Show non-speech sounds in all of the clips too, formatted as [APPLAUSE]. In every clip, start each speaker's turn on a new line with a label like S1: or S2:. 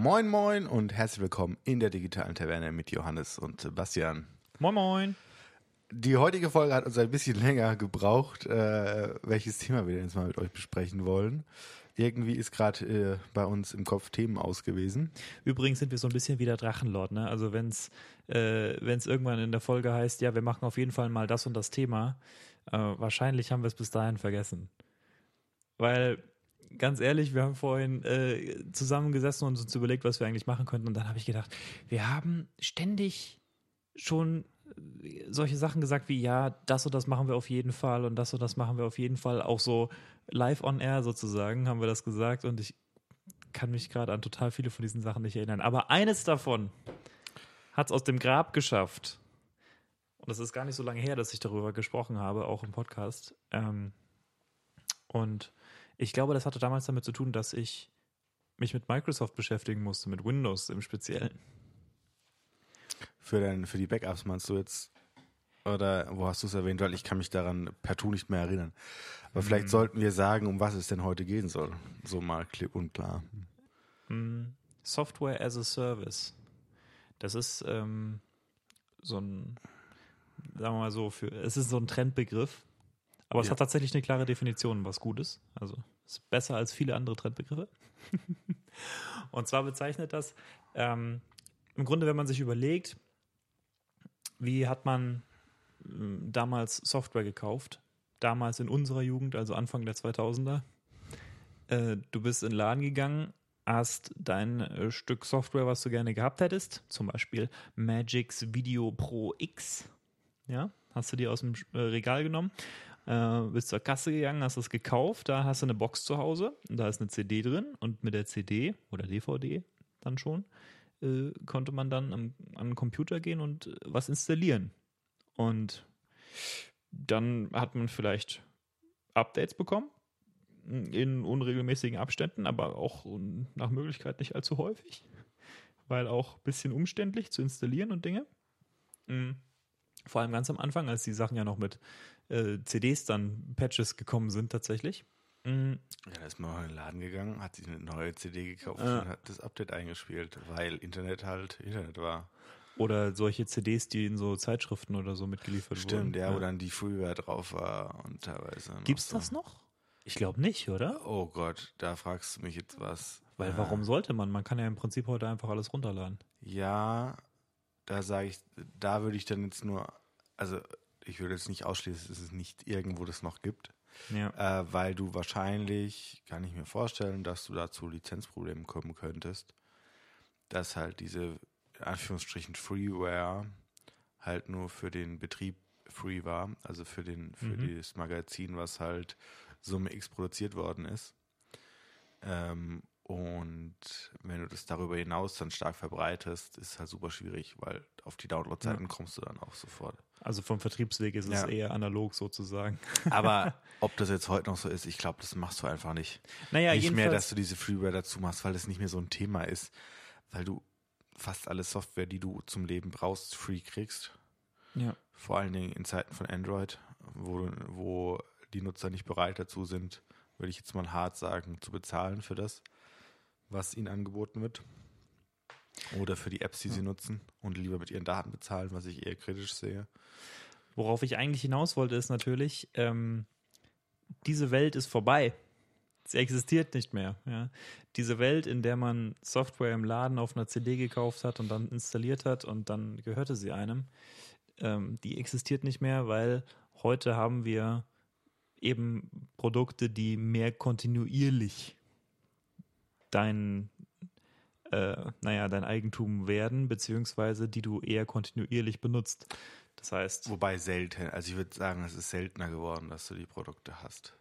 S1: Moin Moin und herzlich willkommen in der digitalen Taverne mit Johannes und Sebastian.
S2: Moin Moin.
S1: Die heutige Folge hat uns ein bisschen [LAUGHS] länger gebraucht, äh, welches Thema wir denn jetzt mal mit euch besprechen wollen. Irgendwie ist gerade äh, bei uns im Kopf Themen aus gewesen.
S2: Übrigens sind wir so ein bisschen wie der Drachenlord, ne? Also wenn es äh, wenn's irgendwann in der Folge heißt, ja, wir machen auf jeden Fall mal das und das Thema, äh, wahrscheinlich haben wir es bis dahin vergessen. Weil, ganz ehrlich, wir haben vorhin äh, zusammengesessen und uns überlegt, was wir eigentlich machen könnten. Und dann habe ich gedacht, wir haben ständig schon äh, solche Sachen gesagt wie, ja, das und das machen wir auf jeden Fall und das und das machen wir auf jeden Fall. Auch so live on air sozusagen haben wir das gesagt und ich kann mich gerade an total viele von diesen Sachen nicht erinnern. Aber eines davon hat es aus dem Grab geschafft. Und das ist gar nicht so lange her, dass ich darüber gesprochen habe, auch im Podcast. Ähm, und ich glaube, das hatte damals damit zu tun, dass ich mich mit Microsoft beschäftigen musste, mit Windows im Speziellen.
S1: Für, dein, für die Backups meinst du jetzt? Oder wo hast du es erwähnt? Weil ich kann mich daran partout nicht mehr erinnern. Aber vielleicht
S2: Mhm.
S1: sollten wir sagen, um was es denn heute gehen soll. So mal klipp und klar.
S2: Mm, Software as a Service. Das ist ähm, so ein, sagen wir mal so, für, es ist so ein Trendbegriff, aber es
S1: Ja.
S2: hat tatsächlich eine klare Definition, was gut ist. Also es ist besser als viele andere Trendbegriffe. [LAUGHS] Und zwar bezeichnet das ähm, im Grunde, wenn man sich überlegt, wie hat man ähm, damals Software gekauft, damals in unserer Jugend, also Anfang der 2000er. Äh, du bist in den Laden gegangen, hast dein äh, Stück Software, was du gerne gehabt hättest, zum Beispiel Magix Video Pro X, ja, hast du dir aus dem äh, Regal genommen, äh, bist zur Kasse gegangen, hast es gekauft, da hast du eine Box zu Hause, da ist eine CD drin und mit der CD oder DVD dann schon äh, konnte man dann am, an den Computer gehen und äh, was installieren. Und dann hat man vielleicht Updates bekommen in unregelmäßigen Abständen, aber auch nach Möglichkeit nicht allzu häufig, weil auch ein bisschen umständlich zu installieren und Dinge. Mhm. Vor allem ganz am Anfang, als die Sachen ja noch mit äh, CDs dann Patches gekommen sind tatsächlich. Mhm.
S1: Ja, da ist man in den Laden gegangen, hat sich eine neue CD gekauft
S2: Ja.
S1: und hat das Update eingespielt, weil Internet halt Internet war.
S2: Oder solche CDs, die in so Zeitschriften oder so mitgeliefert wurden.
S1: Stimmt, ja, wo dann die Freeware drauf war und teilweise. noch
S2: Gibt's
S1: so.
S2: das noch? Ich glaube nicht, oder?
S1: Oh Gott, da fragst du mich jetzt was.
S2: Weil
S1: Äh,
S2: warum sollte man? Man kann ja im Prinzip heute einfach alles runterladen.
S1: Ja, da sage ich, da würde ich dann jetzt nur, also ich würde jetzt nicht ausschließen, dass es nicht irgendwo das noch gibt,
S2: Ja.
S1: äh, weil du wahrscheinlich, kann ich mir vorstellen, dass du da zu Lizenzproblemen kommen könntest, dass halt diese, in Anführungsstrichen, Freeware halt nur für den Betrieb free war, also für den, für
S2: Mhm.
S1: das Magazin, was halt Summe X produziert worden ist. Ähm, und wenn du das darüber hinaus dann stark verbreitest, ist es halt super schwierig, weil auf die Downloadzeiten kommst du dann auch sofort.
S2: Also vom Vertriebsweg ist es
S1: Ja.
S2: eher analog sozusagen. [LAUGHS]
S1: Aber [LAUGHS] ob das jetzt heute noch so ist, ich glaube, das machst du einfach nicht.
S2: Naja,
S1: nicht mehr, dass du diese Freeware dazu machst, weil das nicht mehr so ein Thema ist, weil du fast alle Software, die du zum Leben brauchst, free kriegst.
S2: Ja.
S1: Vor allen Dingen in Zeiten von Android, wo, wo die Nutzer nicht bereit dazu sind, würde ich jetzt mal hart sagen, zu bezahlen für das, was ihnen angeboten wird. Oder für die Apps, die sie nutzen und lieber mit ihren Daten bezahlen, was ich eher kritisch sehe.
S2: Worauf ich eigentlich hinaus wollte, ist natürlich, ähm, diese Welt ist vorbei. Sie existiert nicht mehr. Ja. Diese Welt, in der man Software im Laden auf einer CD gekauft hat und dann installiert hat und dann gehörte sie einem, ähm, die existiert nicht mehr, weil heute haben wir eben Produkte, die mehr kontinuierlich dein, äh, naja, dein Eigentum werden, beziehungsweise die du eher kontinuierlich benutzt. Das heißt,
S1: Wobei selten, also ich würde sagen, es ist seltener geworden, dass du die Produkte hast.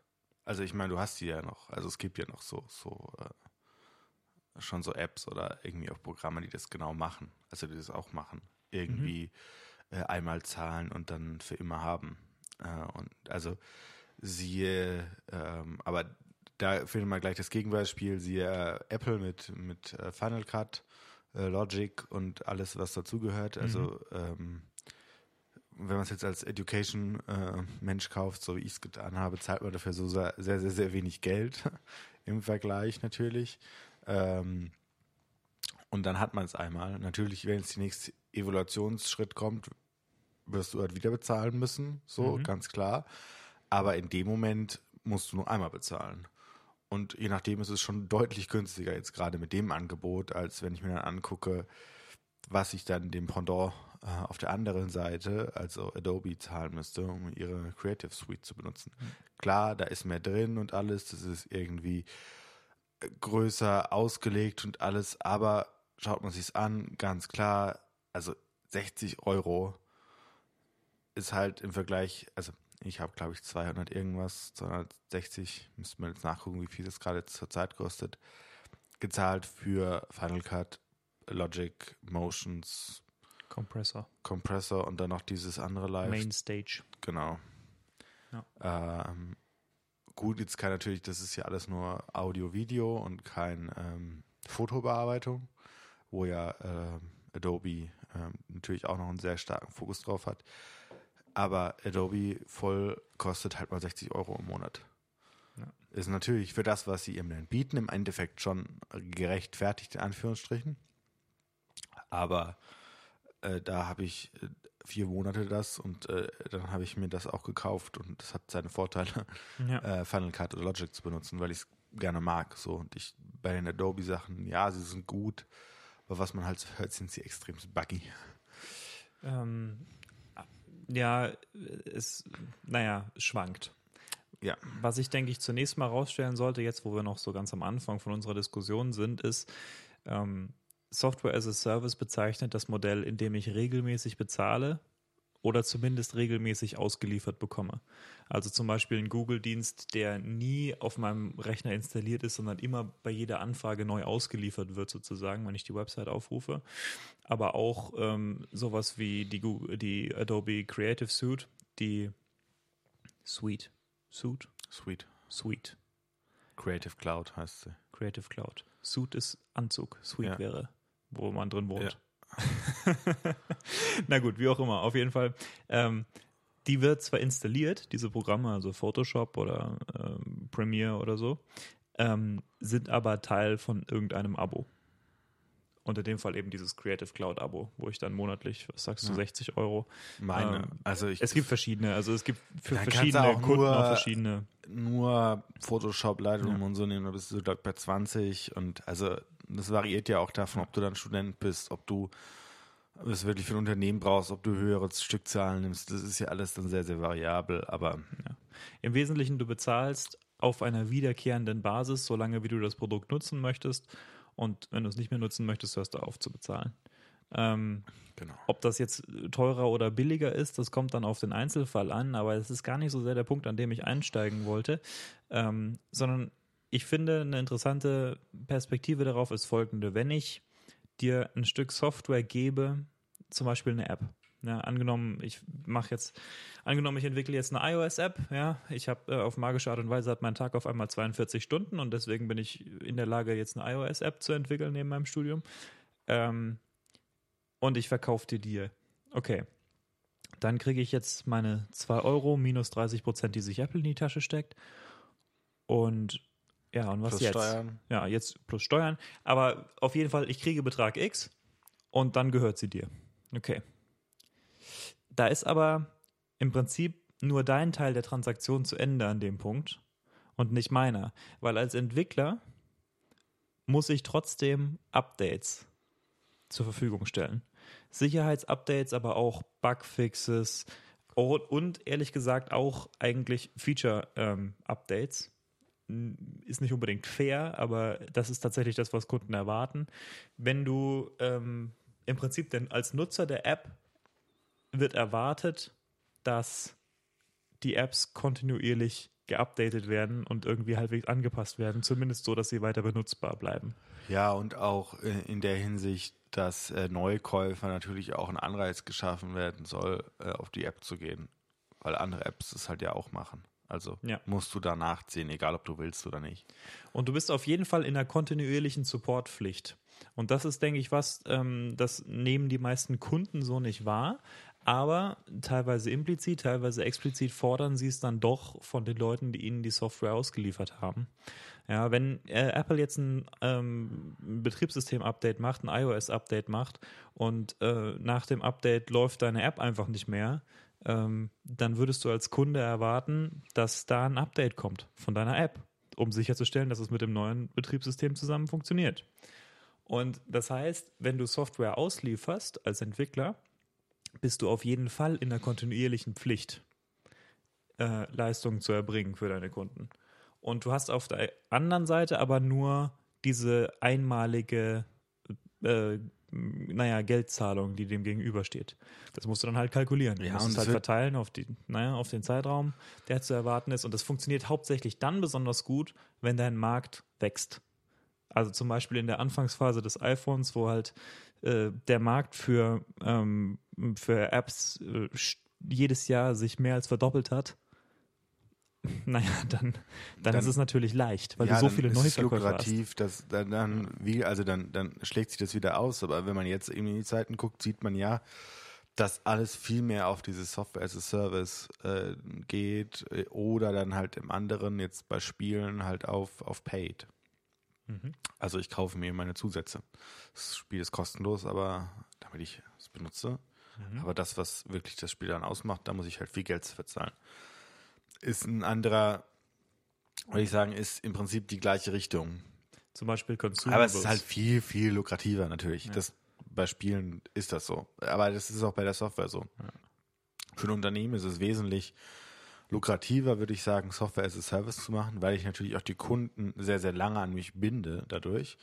S1: Also ich meine, du hast die ja noch, also es gibt ja noch so, so äh, schon so Apps oder irgendwie auch Programme, die das genau machen. Also die das auch machen. Irgendwie äh, einmal zahlen und dann für immer haben. Äh, und also siehe, ähm, aber da finden wir gleich das Gegenbeispiel, siehe äh, Apple mit, mit äh, Final Cut, äh, Logic und alles, was dazugehört. Also ähm, wenn man es jetzt als Education-Mensch kauft, so wie ich es getan habe, zahlt man dafür so sehr, sehr, sehr, sehr wenig Geld [LAUGHS] im Vergleich natürlich. Ähm, Und dann hat man es einmal. Natürlich, wenn jetzt der nächste Evaluationsschritt kommt, wirst du halt wieder bezahlen müssen, so
S2: Mhm.
S1: ganz klar. Aber in dem Moment musst du nur einmal bezahlen. Und je nachdem ist es schon deutlich günstiger jetzt gerade mit dem Angebot, als wenn ich mir dann angucke, was ich dann dem Pendant äh, auf der anderen Seite, also Adobe, zahlen müsste, um ihre Creative Suite zu benutzen. Klar, da ist mehr drin und alles, das ist irgendwie äh, größer ausgelegt und alles, aber schaut man sich's an, ganz klar, also 60 Euro ist halt im Vergleich, also ich habe glaube ich 200 irgendwas, 260, müsste man jetzt nachgucken, wie viel das gerade zur Zeit kostet, gezahlt für Final Cut, Logic, Motions,
S2: Compressor.
S1: Compressor und dann noch dieses andere Live.
S2: Main Stage.
S1: Genau. Ähm, gut, jetzt kann natürlich, das ist ja alles nur Audio-Video und kein ähm, Fotobearbeitung, wo ja ähm, Adobe ähm, natürlich auch noch einen sehr starken Fokus drauf hat. Aber Adobe voll kostet halt mal 60 Euro im Monat.
S2: Ja.
S1: Ist natürlich für das, was sie ihm dann bieten, im Endeffekt schon gerechtfertigt, in Anführungsstrichen. Aber äh, da habe ich äh, vier Monate das und äh, dann habe ich mir das auch gekauft und das hat seine Vorteile,
S2: Ja. [LAUGHS]
S1: äh, Final Cut oder Logic zu benutzen, weil ich es gerne mag. So und ich bei den Adobe-Sachen, ja, sie sind gut, aber was man halt so hört, sind sie extrem buggy.
S2: Ähm, ja, es, naja, schwankt.
S1: Ja.
S2: Was ich, denke ich, zunächst mal rausstellen sollte, jetzt wo wir noch so ganz am Anfang von unserer Diskussion sind, ist, ähm, Software as a Service bezeichnet das Modell, in dem ich regelmäßig bezahle oder zumindest regelmäßig ausgeliefert bekomme. Also zum Beispiel ein Google-Dienst, der nie auf meinem Rechner installiert ist, sondern immer bei jeder Anfrage neu ausgeliefert wird, sozusagen, wenn ich die Website aufrufe. Aber auch ähm, sowas wie die, Google, die Adobe Creative Suite, die Suite, Suite,
S1: Sweet.
S2: Suite,
S1: Creative Cloud heißt sie.
S2: Creative Cloud. Suit ist Anzug, Suite
S1: Ja.
S2: wäre, wo man drin wohnt. [LAUGHS] Na gut, wie auch immer, auf jeden Fall. Ähm, die wird zwar installiert, diese Programme, also Photoshop oder ähm, Premiere oder so, ähm, sind aber Teil von irgendeinem Abo. In dem Fall eben dieses Creative Cloud Abo, wo ich dann monatlich, was sagst du,
S1: Ja.
S2: 60 Euro.
S1: Meine,
S2: Ähm,
S1: also ich
S2: Es gibt verschiedene, also es gibt für verschiedene
S1: auch
S2: Kunden
S1: nur-
S2: auch verschiedene.
S1: nur Photoshop, Lightroom
S2: Ja.
S1: und so nehmen, da bist du glaub, ich, bei 20 und also das variiert ja auch davon, ob du dann Student bist, ob du es wirklich für ein Unternehmen brauchst, ob du höhere Stückzahlen nimmst, das ist ja alles dann sehr, sehr variabel, aber
S2: Im Wesentlichen, du bezahlst auf einer wiederkehrenden Basis, solange wie du das Produkt nutzen möchtest. Und wenn du es nicht mehr nutzen möchtest, hörst du auf zu bezahlen. Ähm,
S1: genau.
S2: ob das jetzt teurer oder billiger ist, das kommt dann auf den Einzelfall an, aber es ist gar nicht so sehr der Punkt, an dem ich einsteigen wollte, ähm, sondern ich finde, eine interessante Perspektive darauf ist folgende. Wenn ich dir ein Stück Software gebe, zum Beispiel eine App, ja, angenommen, ich mache jetzt, angenommen, ich entwickle jetzt eine iOS-App, ja, ich habe äh, auf magische Art und Weise hat mein Tag auf einmal 42 Stunden und deswegen bin ich in der Lage, jetzt eine iOS-App zu entwickeln neben meinem Studium. Ähm, und ich verkaufe dir die. Okay. Dann kriege ich jetzt meine 2 Euro minus 30 Prozent, die sich Apple in die Tasche steckt. Und ja, und was
S1: Plus
S2: jetzt?
S1: Steuern.
S2: Ja, jetzt plus Steuern. Aber auf jeden Fall, ich kriege Betrag X und dann gehört sie dir. Okay. Da ist aber im Prinzip nur dein Teil der Transaktion zu Ende an dem Punkt und nicht meiner. Weil als Entwickler muss ich trotzdem Updates zur Verfügung stellen. Sicherheitsupdates, aber auch Bugfixes und, und ehrlich gesagt auch eigentlich Feature-Updates. Ist nicht unbedingt fair, aber das ist tatsächlich das, was Kunden erwarten. Wenn du ähm, im Prinzip denn als Nutzer der App wird erwartet, dass die Apps kontinuierlich geupdatet werden und irgendwie halbwegs angepasst werden, zumindest so, dass sie weiter benutzbar bleiben.
S1: Ja, und auch äh, in der Hinsicht, dass äh, Neukäufer natürlich auch ein Anreiz geschaffen werden soll, äh, auf die App zu gehen. Weil andere Apps es halt ja auch machen. Also
S2: Ja.
S1: musst du da nachziehen, egal ob du willst oder nicht.
S2: Und du bist auf jeden Fall in einer kontinuierlichen Supportpflicht. Und das ist, denke ich, was, ähm, das nehmen die meisten Kunden so nicht wahr. Aber teilweise implizit, teilweise explizit fordern sie es dann doch von den Leuten, die ihnen die Software ausgeliefert haben. Ja, wenn äh, Apple jetzt ein ähm, Betriebssystem-Update macht, ein iOS-Update macht und äh, nach dem Update läuft deine App einfach nicht mehr, ähm, dann würdest du als Kunde erwarten, dass da ein Update kommt von deiner App, um sicherzustellen, dass es mit dem neuen Betriebssystem zusammen funktioniert. Und das heißt, wenn du Software auslieferst als Entwickler, bist du auf jeden Fall in der kontinuierlichen Pflicht, äh, Leistungen zu erbringen für deine Kunden. Und du hast auf der anderen Seite aber nur diese einmalige, äh, naja, Geldzahlung, die dem gegenübersteht. Das musst du dann halt kalkulieren. Du
S1: Ja,
S2: musst
S1: und
S2: es halt verteilen auf, die, naja, auf den Zeitraum, der zu erwarten ist. Und das funktioniert hauptsächlich dann besonders gut, wenn dein Markt wächst. Also zum Beispiel in der Anfangsphase des iPhones, wo halt äh, der Markt für, ähm, für Apps äh, jedes Jahr sich mehr als verdoppelt hat. [LAUGHS] Naja, dann, dann,
S1: Dann-
S2: ist es natürlich leicht, weil
S1: ja,
S2: du so viele
S1: ist es
S2: Neuverkäufer hast.
S1: lukrativ, dass dann, dann wie also dann dann schlägt sich das wieder aus. Aber wenn man jetzt irgendwie in die Zeiten guckt, sieht man ja, dass alles viel mehr auf dieses Software as a Service äh, geht äh, oder dann halt im anderen jetzt bei Spielen halt auf auf Paid.
S2: Mhm.
S1: Also ich kaufe mir meine Zusätze. Das Spiel ist kostenlos, aber damit ich es benutze.
S2: Mhm.
S1: Aber das, was wirklich das Spiel dann ausmacht, da muss ich halt viel Geld für zahlen. Ist ein anderer, würde ich sagen, ist im Prinzip die gleiche Richtung.
S2: Zum Beispiel Consumables.
S1: Aber es ist halt viel, viel lukrativer natürlich. Das, bei Spielen ist das so. Aber das ist auch bei der Software so. Für ein Unternehmen ist es wesentlich lukrativer, würde ich sagen, Software as a Service zu machen, weil ich natürlich auch die Kunden sehr, sehr lange an mich binde dadurch.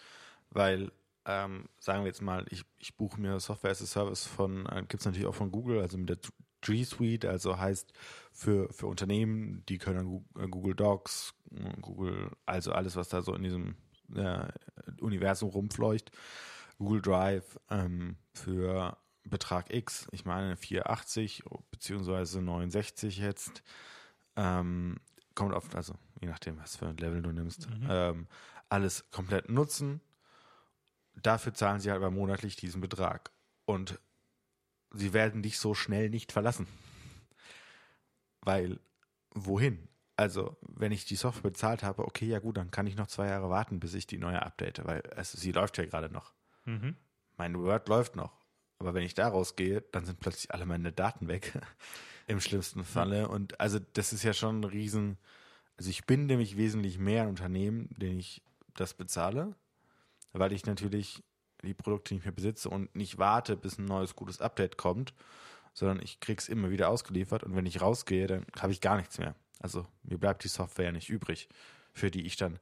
S1: Weil, ähm, sagen wir jetzt mal, ich, ich buche mir Software as a Service von, äh, gibt es natürlich auch von Google, also mit der G Suite, also heißt für, für Unternehmen, die können äh, Google Docs, äh, Google, also alles, was da so in diesem äh, Universum rumfleucht, Google Drive ähm, für Betrag X, ich meine 480 beziehungsweise 69 jetzt, ähm, kommt auf, also je nachdem, was für ein Level du nimmst, ähm, alles komplett nutzen. Dafür zahlen sie halt aber monatlich diesen Betrag. Und sie werden dich so schnell nicht verlassen. Weil, wohin? Also, wenn ich die Software bezahlt habe, okay, ja gut, dann kann ich noch zwei Jahre warten, bis ich die neue update, weil es, sie läuft ja gerade noch.
S2: Mhm.
S1: Mein Word läuft noch. Aber wenn ich da rausgehe, dann sind plötzlich alle meine Daten weg. [LAUGHS] Im schlimmsten Falle. Und also das ist ja schon ein Riesen. Also ich binde mich wesentlich mehr an Unternehmen, denen ich das bezahle, weil ich natürlich die Produkte nicht mehr besitze und nicht warte, bis ein neues gutes Update kommt, sondern ich krieg's immer wieder ausgeliefert und wenn ich rausgehe, dann habe ich gar nichts mehr. Also mir bleibt die Software ja nicht übrig, für die ich dann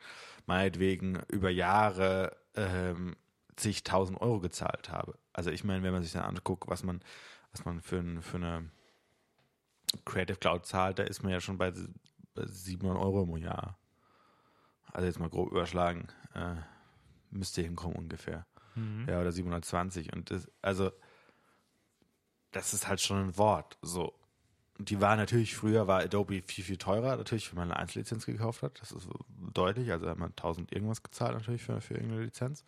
S1: meinetwegen über Jahre ähm, zigtausend Euro gezahlt habe. Also ich meine, wenn man sich dann anguckt, was man, was man für, ein, für eine Creative Cloud zahlt, da ist man ja schon bei 700 Euro im Jahr. Also jetzt mal grob überschlagen, äh, müsste hinkommen ungefähr.
S2: Mhm.
S1: Ja, oder 720. Und das, also, das ist halt schon ein Wort. So. Und die war natürlich, früher war Adobe viel, viel teurer, natürlich, wenn man eine Einzellizenz gekauft hat. Das ist deutlich. Also hat man 1000 irgendwas gezahlt, natürlich, für, für irgendeine Lizenz.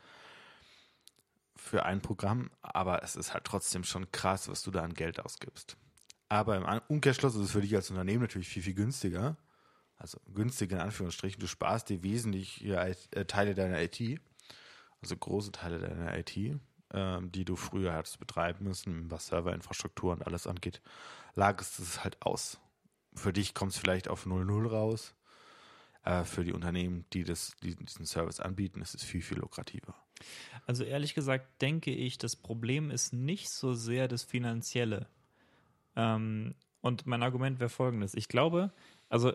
S1: Für ein Programm. Aber es ist halt trotzdem schon krass, was du da an Geld ausgibst. Aber im Umkehrschluss ist es für dich als Unternehmen natürlich viel, viel günstiger. Also günstiger in Anführungsstrichen. Du sparst dir wesentlich äh, Teile deiner IT also große Teile deiner IT, ähm, die du früher hattest betreiben müssen, was Serverinfrastruktur und alles angeht, lagerst es halt aus. Für dich kommt es vielleicht auf 0,0 raus. Äh, für die Unternehmen, die, das, die diesen Service anbieten, ist es viel, viel lukrativer.
S2: Also ehrlich gesagt denke ich, das Problem ist nicht so sehr das Finanzielle. Ähm, und mein Argument wäre folgendes. Ich glaube, also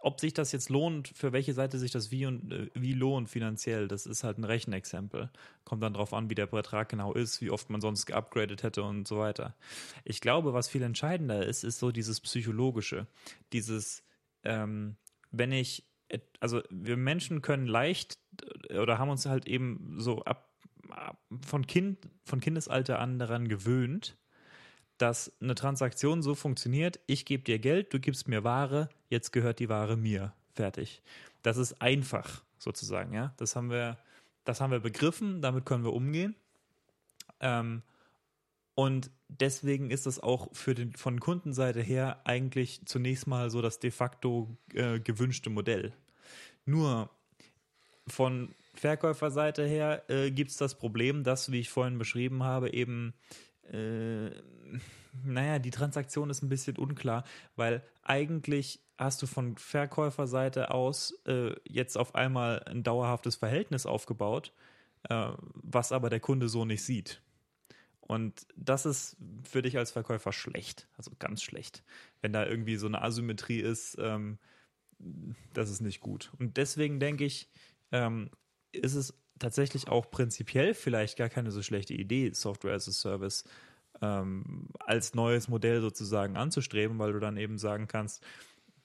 S2: ob sich das jetzt lohnt, für welche Seite sich das wie und äh, wie lohnt finanziell, das ist halt ein Rechenexempel. Kommt dann drauf an, wie der Betrag genau ist, wie oft man sonst geupgradet hätte und so weiter. Ich glaube, was viel entscheidender ist, ist so dieses Psychologische. Dieses, ähm, wenn ich, also wir Menschen können leicht äh, oder haben uns halt eben so ab, ab von Kind, von Kindesalter an daran gewöhnt, dass eine Transaktion so funktioniert, ich gebe dir Geld, du gibst mir Ware, jetzt gehört die Ware mir. Fertig. Das ist einfach, sozusagen, ja. Das haben wir, das haben wir begriffen, damit können wir umgehen. Ähm, und deswegen ist das auch für den, von Kundenseite her eigentlich zunächst mal so das de facto äh, gewünschte Modell. Nur von Verkäuferseite her äh, gibt es das Problem, dass, wie ich vorhin beschrieben habe, eben, äh, naja, die Transaktion ist ein bisschen unklar, weil eigentlich hast du von Verkäuferseite aus äh, jetzt auf einmal ein dauerhaftes Verhältnis aufgebaut, äh, was aber der Kunde so nicht sieht. Und das ist für dich als Verkäufer schlecht, also ganz schlecht. Wenn da irgendwie so eine Asymmetrie ist, ähm, das ist nicht gut. Und deswegen denke ich, ähm, ist es tatsächlich auch prinzipiell vielleicht gar keine so schlechte Idee, Software as a Service ähm, als neues Modell sozusagen anzustreben, weil du dann eben sagen kannst,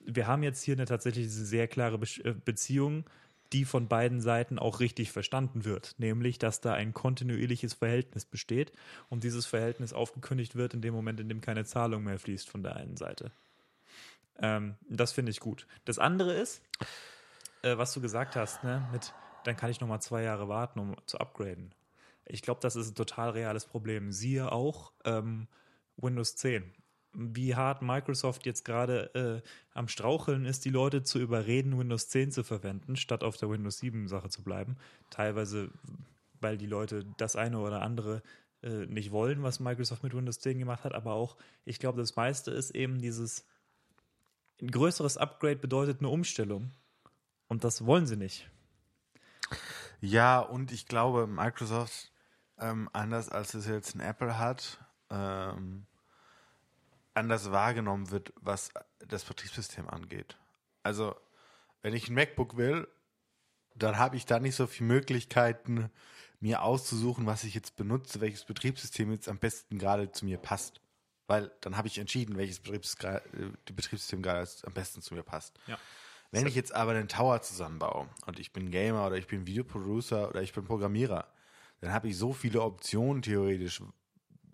S2: wir haben jetzt hier eine tatsächlich sehr klare Be äh, Beziehung, die von beiden Seiten auch richtig verstanden wird, nämlich dass da ein kontinuierliches Verhältnis besteht und dieses Verhältnis aufgekündigt wird in dem Moment, in dem keine Zahlung mehr fließt von der einen Seite. Ähm, das finde ich gut. Das andere ist, äh, was du gesagt hast, ne, mit dann kann ich noch mal zwei Jahre warten, um zu upgraden. Ich glaube, das ist ein total reales Problem. Siehe auch ähm, Windows 10. Wie hart Microsoft jetzt gerade äh, am Straucheln ist, die Leute zu überreden, Windows 10 zu verwenden, statt auf der Windows 7 Sache zu bleiben. Teilweise, weil die Leute das eine oder andere äh, nicht wollen, was Microsoft mit Windows 10 gemacht hat, aber auch, ich glaube, das meiste ist eben dieses, ein größeres Upgrade bedeutet eine Umstellung. Und das wollen sie nicht.
S1: Ja, und ich glaube, Microsoft, ähm, anders als es jetzt ein Apple hat, ähm, anders wahrgenommen wird, was das Betriebssystem angeht. Also, wenn ich ein MacBook will, dann habe ich da nicht so viele Möglichkeiten, mir auszusuchen, was ich jetzt benutze, welches Betriebssystem jetzt am besten gerade zu mir passt. Weil dann habe ich entschieden, welches Betriebssystem gerade am besten zu mir passt.
S2: Ja.
S1: Wenn ich jetzt aber einen Tower zusammenbaue und ich bin Gamer oder ich bin Videoproducer oder ich bin Programmierer, dann habe ich so viele Optionen theoretisch,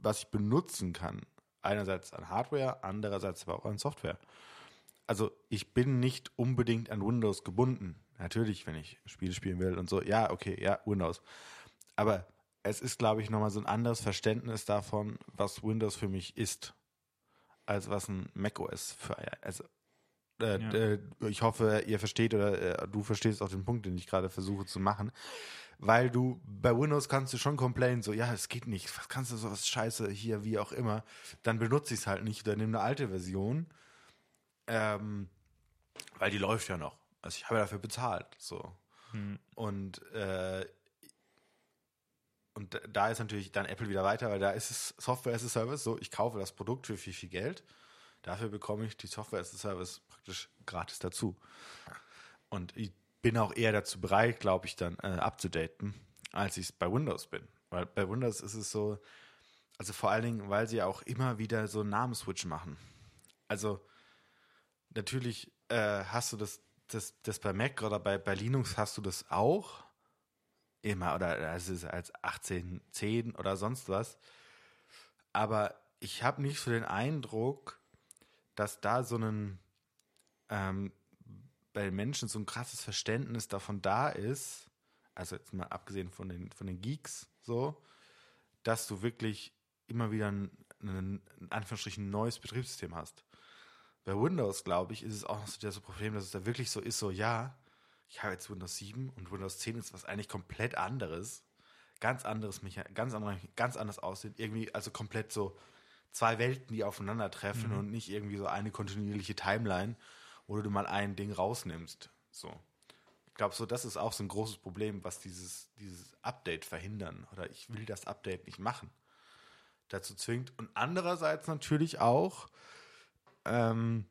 S1: was ich benutzen kann. Einerseits an Hardware, andererseits aber auch an Software. Also ich bin nicht unbedingt an Windows gebunden. Natürlich, wenn ich Spiele spielen will und so, ja, okay, ja, Windows. Aber es ist, glaube ich, nochmal so ein anderes Verständnis davon, was Windows für mich ist, als was ein macOS für also äh, ja. äh, ich hoffe, ihr versteht oder äh, du verstehst auch den Punkt, den ich gerade versuche zu machen. Weil du bei Windows kannst du schon complainen, so, ja, es geht nicht, was kannst du so was Scheiße hier, wie auch immer. Dann benutze ich es halt nicht oder nehme eine alte Version. Ähm, weil die läuft ja noch. Also ich habe ja dafür bezahlt. So. Hm. Und äh, und da ist natürlich dann Apple wieder weiter, weil da ist es Software as a Service. So, ich kaufe das Produkt für viel, viel Geld. Dafür bekomme ich die Software as a Service praktisch gratis dazu. Und bin auch eher dazu bereit, glaube ich, dann äh, abzudaten, als ich es bei Windows bin. Weil bei Windows ist es so, also vor allen Dingen, weil sie auch immer wieder so einen Namenswitch machen. Also natürlich äh, hast du das, das, das bei Mac oder bei, bei Linux hast du das auch immer oder es ist als 1810 oder sonst was. Aber ich habe nicht so den Eindruck, dass da so ein ähm, bei den Menschen so ein krasses Verständnis davon da ist, also jetzt mal abgesehen von den, von den Geeks, so, dass du wirklich immer wieder ein, ein, in Anführungsstrichen, neues Betriebssystem hast. Bei Windows, glaube ich, ist es auch noch so das Problem, dass es da wirklich so ist, so, ja, ich habe jetzt Windows 7 und Windows 10 ist was eigentlich komplett anderes. Ganz anderes, ganz, andere, ganz anders aussehen. Irgendwie, also komplett so zwei Welten, die aufeinandertreffen mhm. und nicht irgendwie so eine kontinuierliche Timeline, wo du mal ein Ding rausnimmst. So. Ich glaube, so, das ist auch so ein großes Problem, was dieses, dieses Update verhindern. Oder ich will das Update nicht machen. Dazu zwingt. Und andererseits natürlich auch ähm,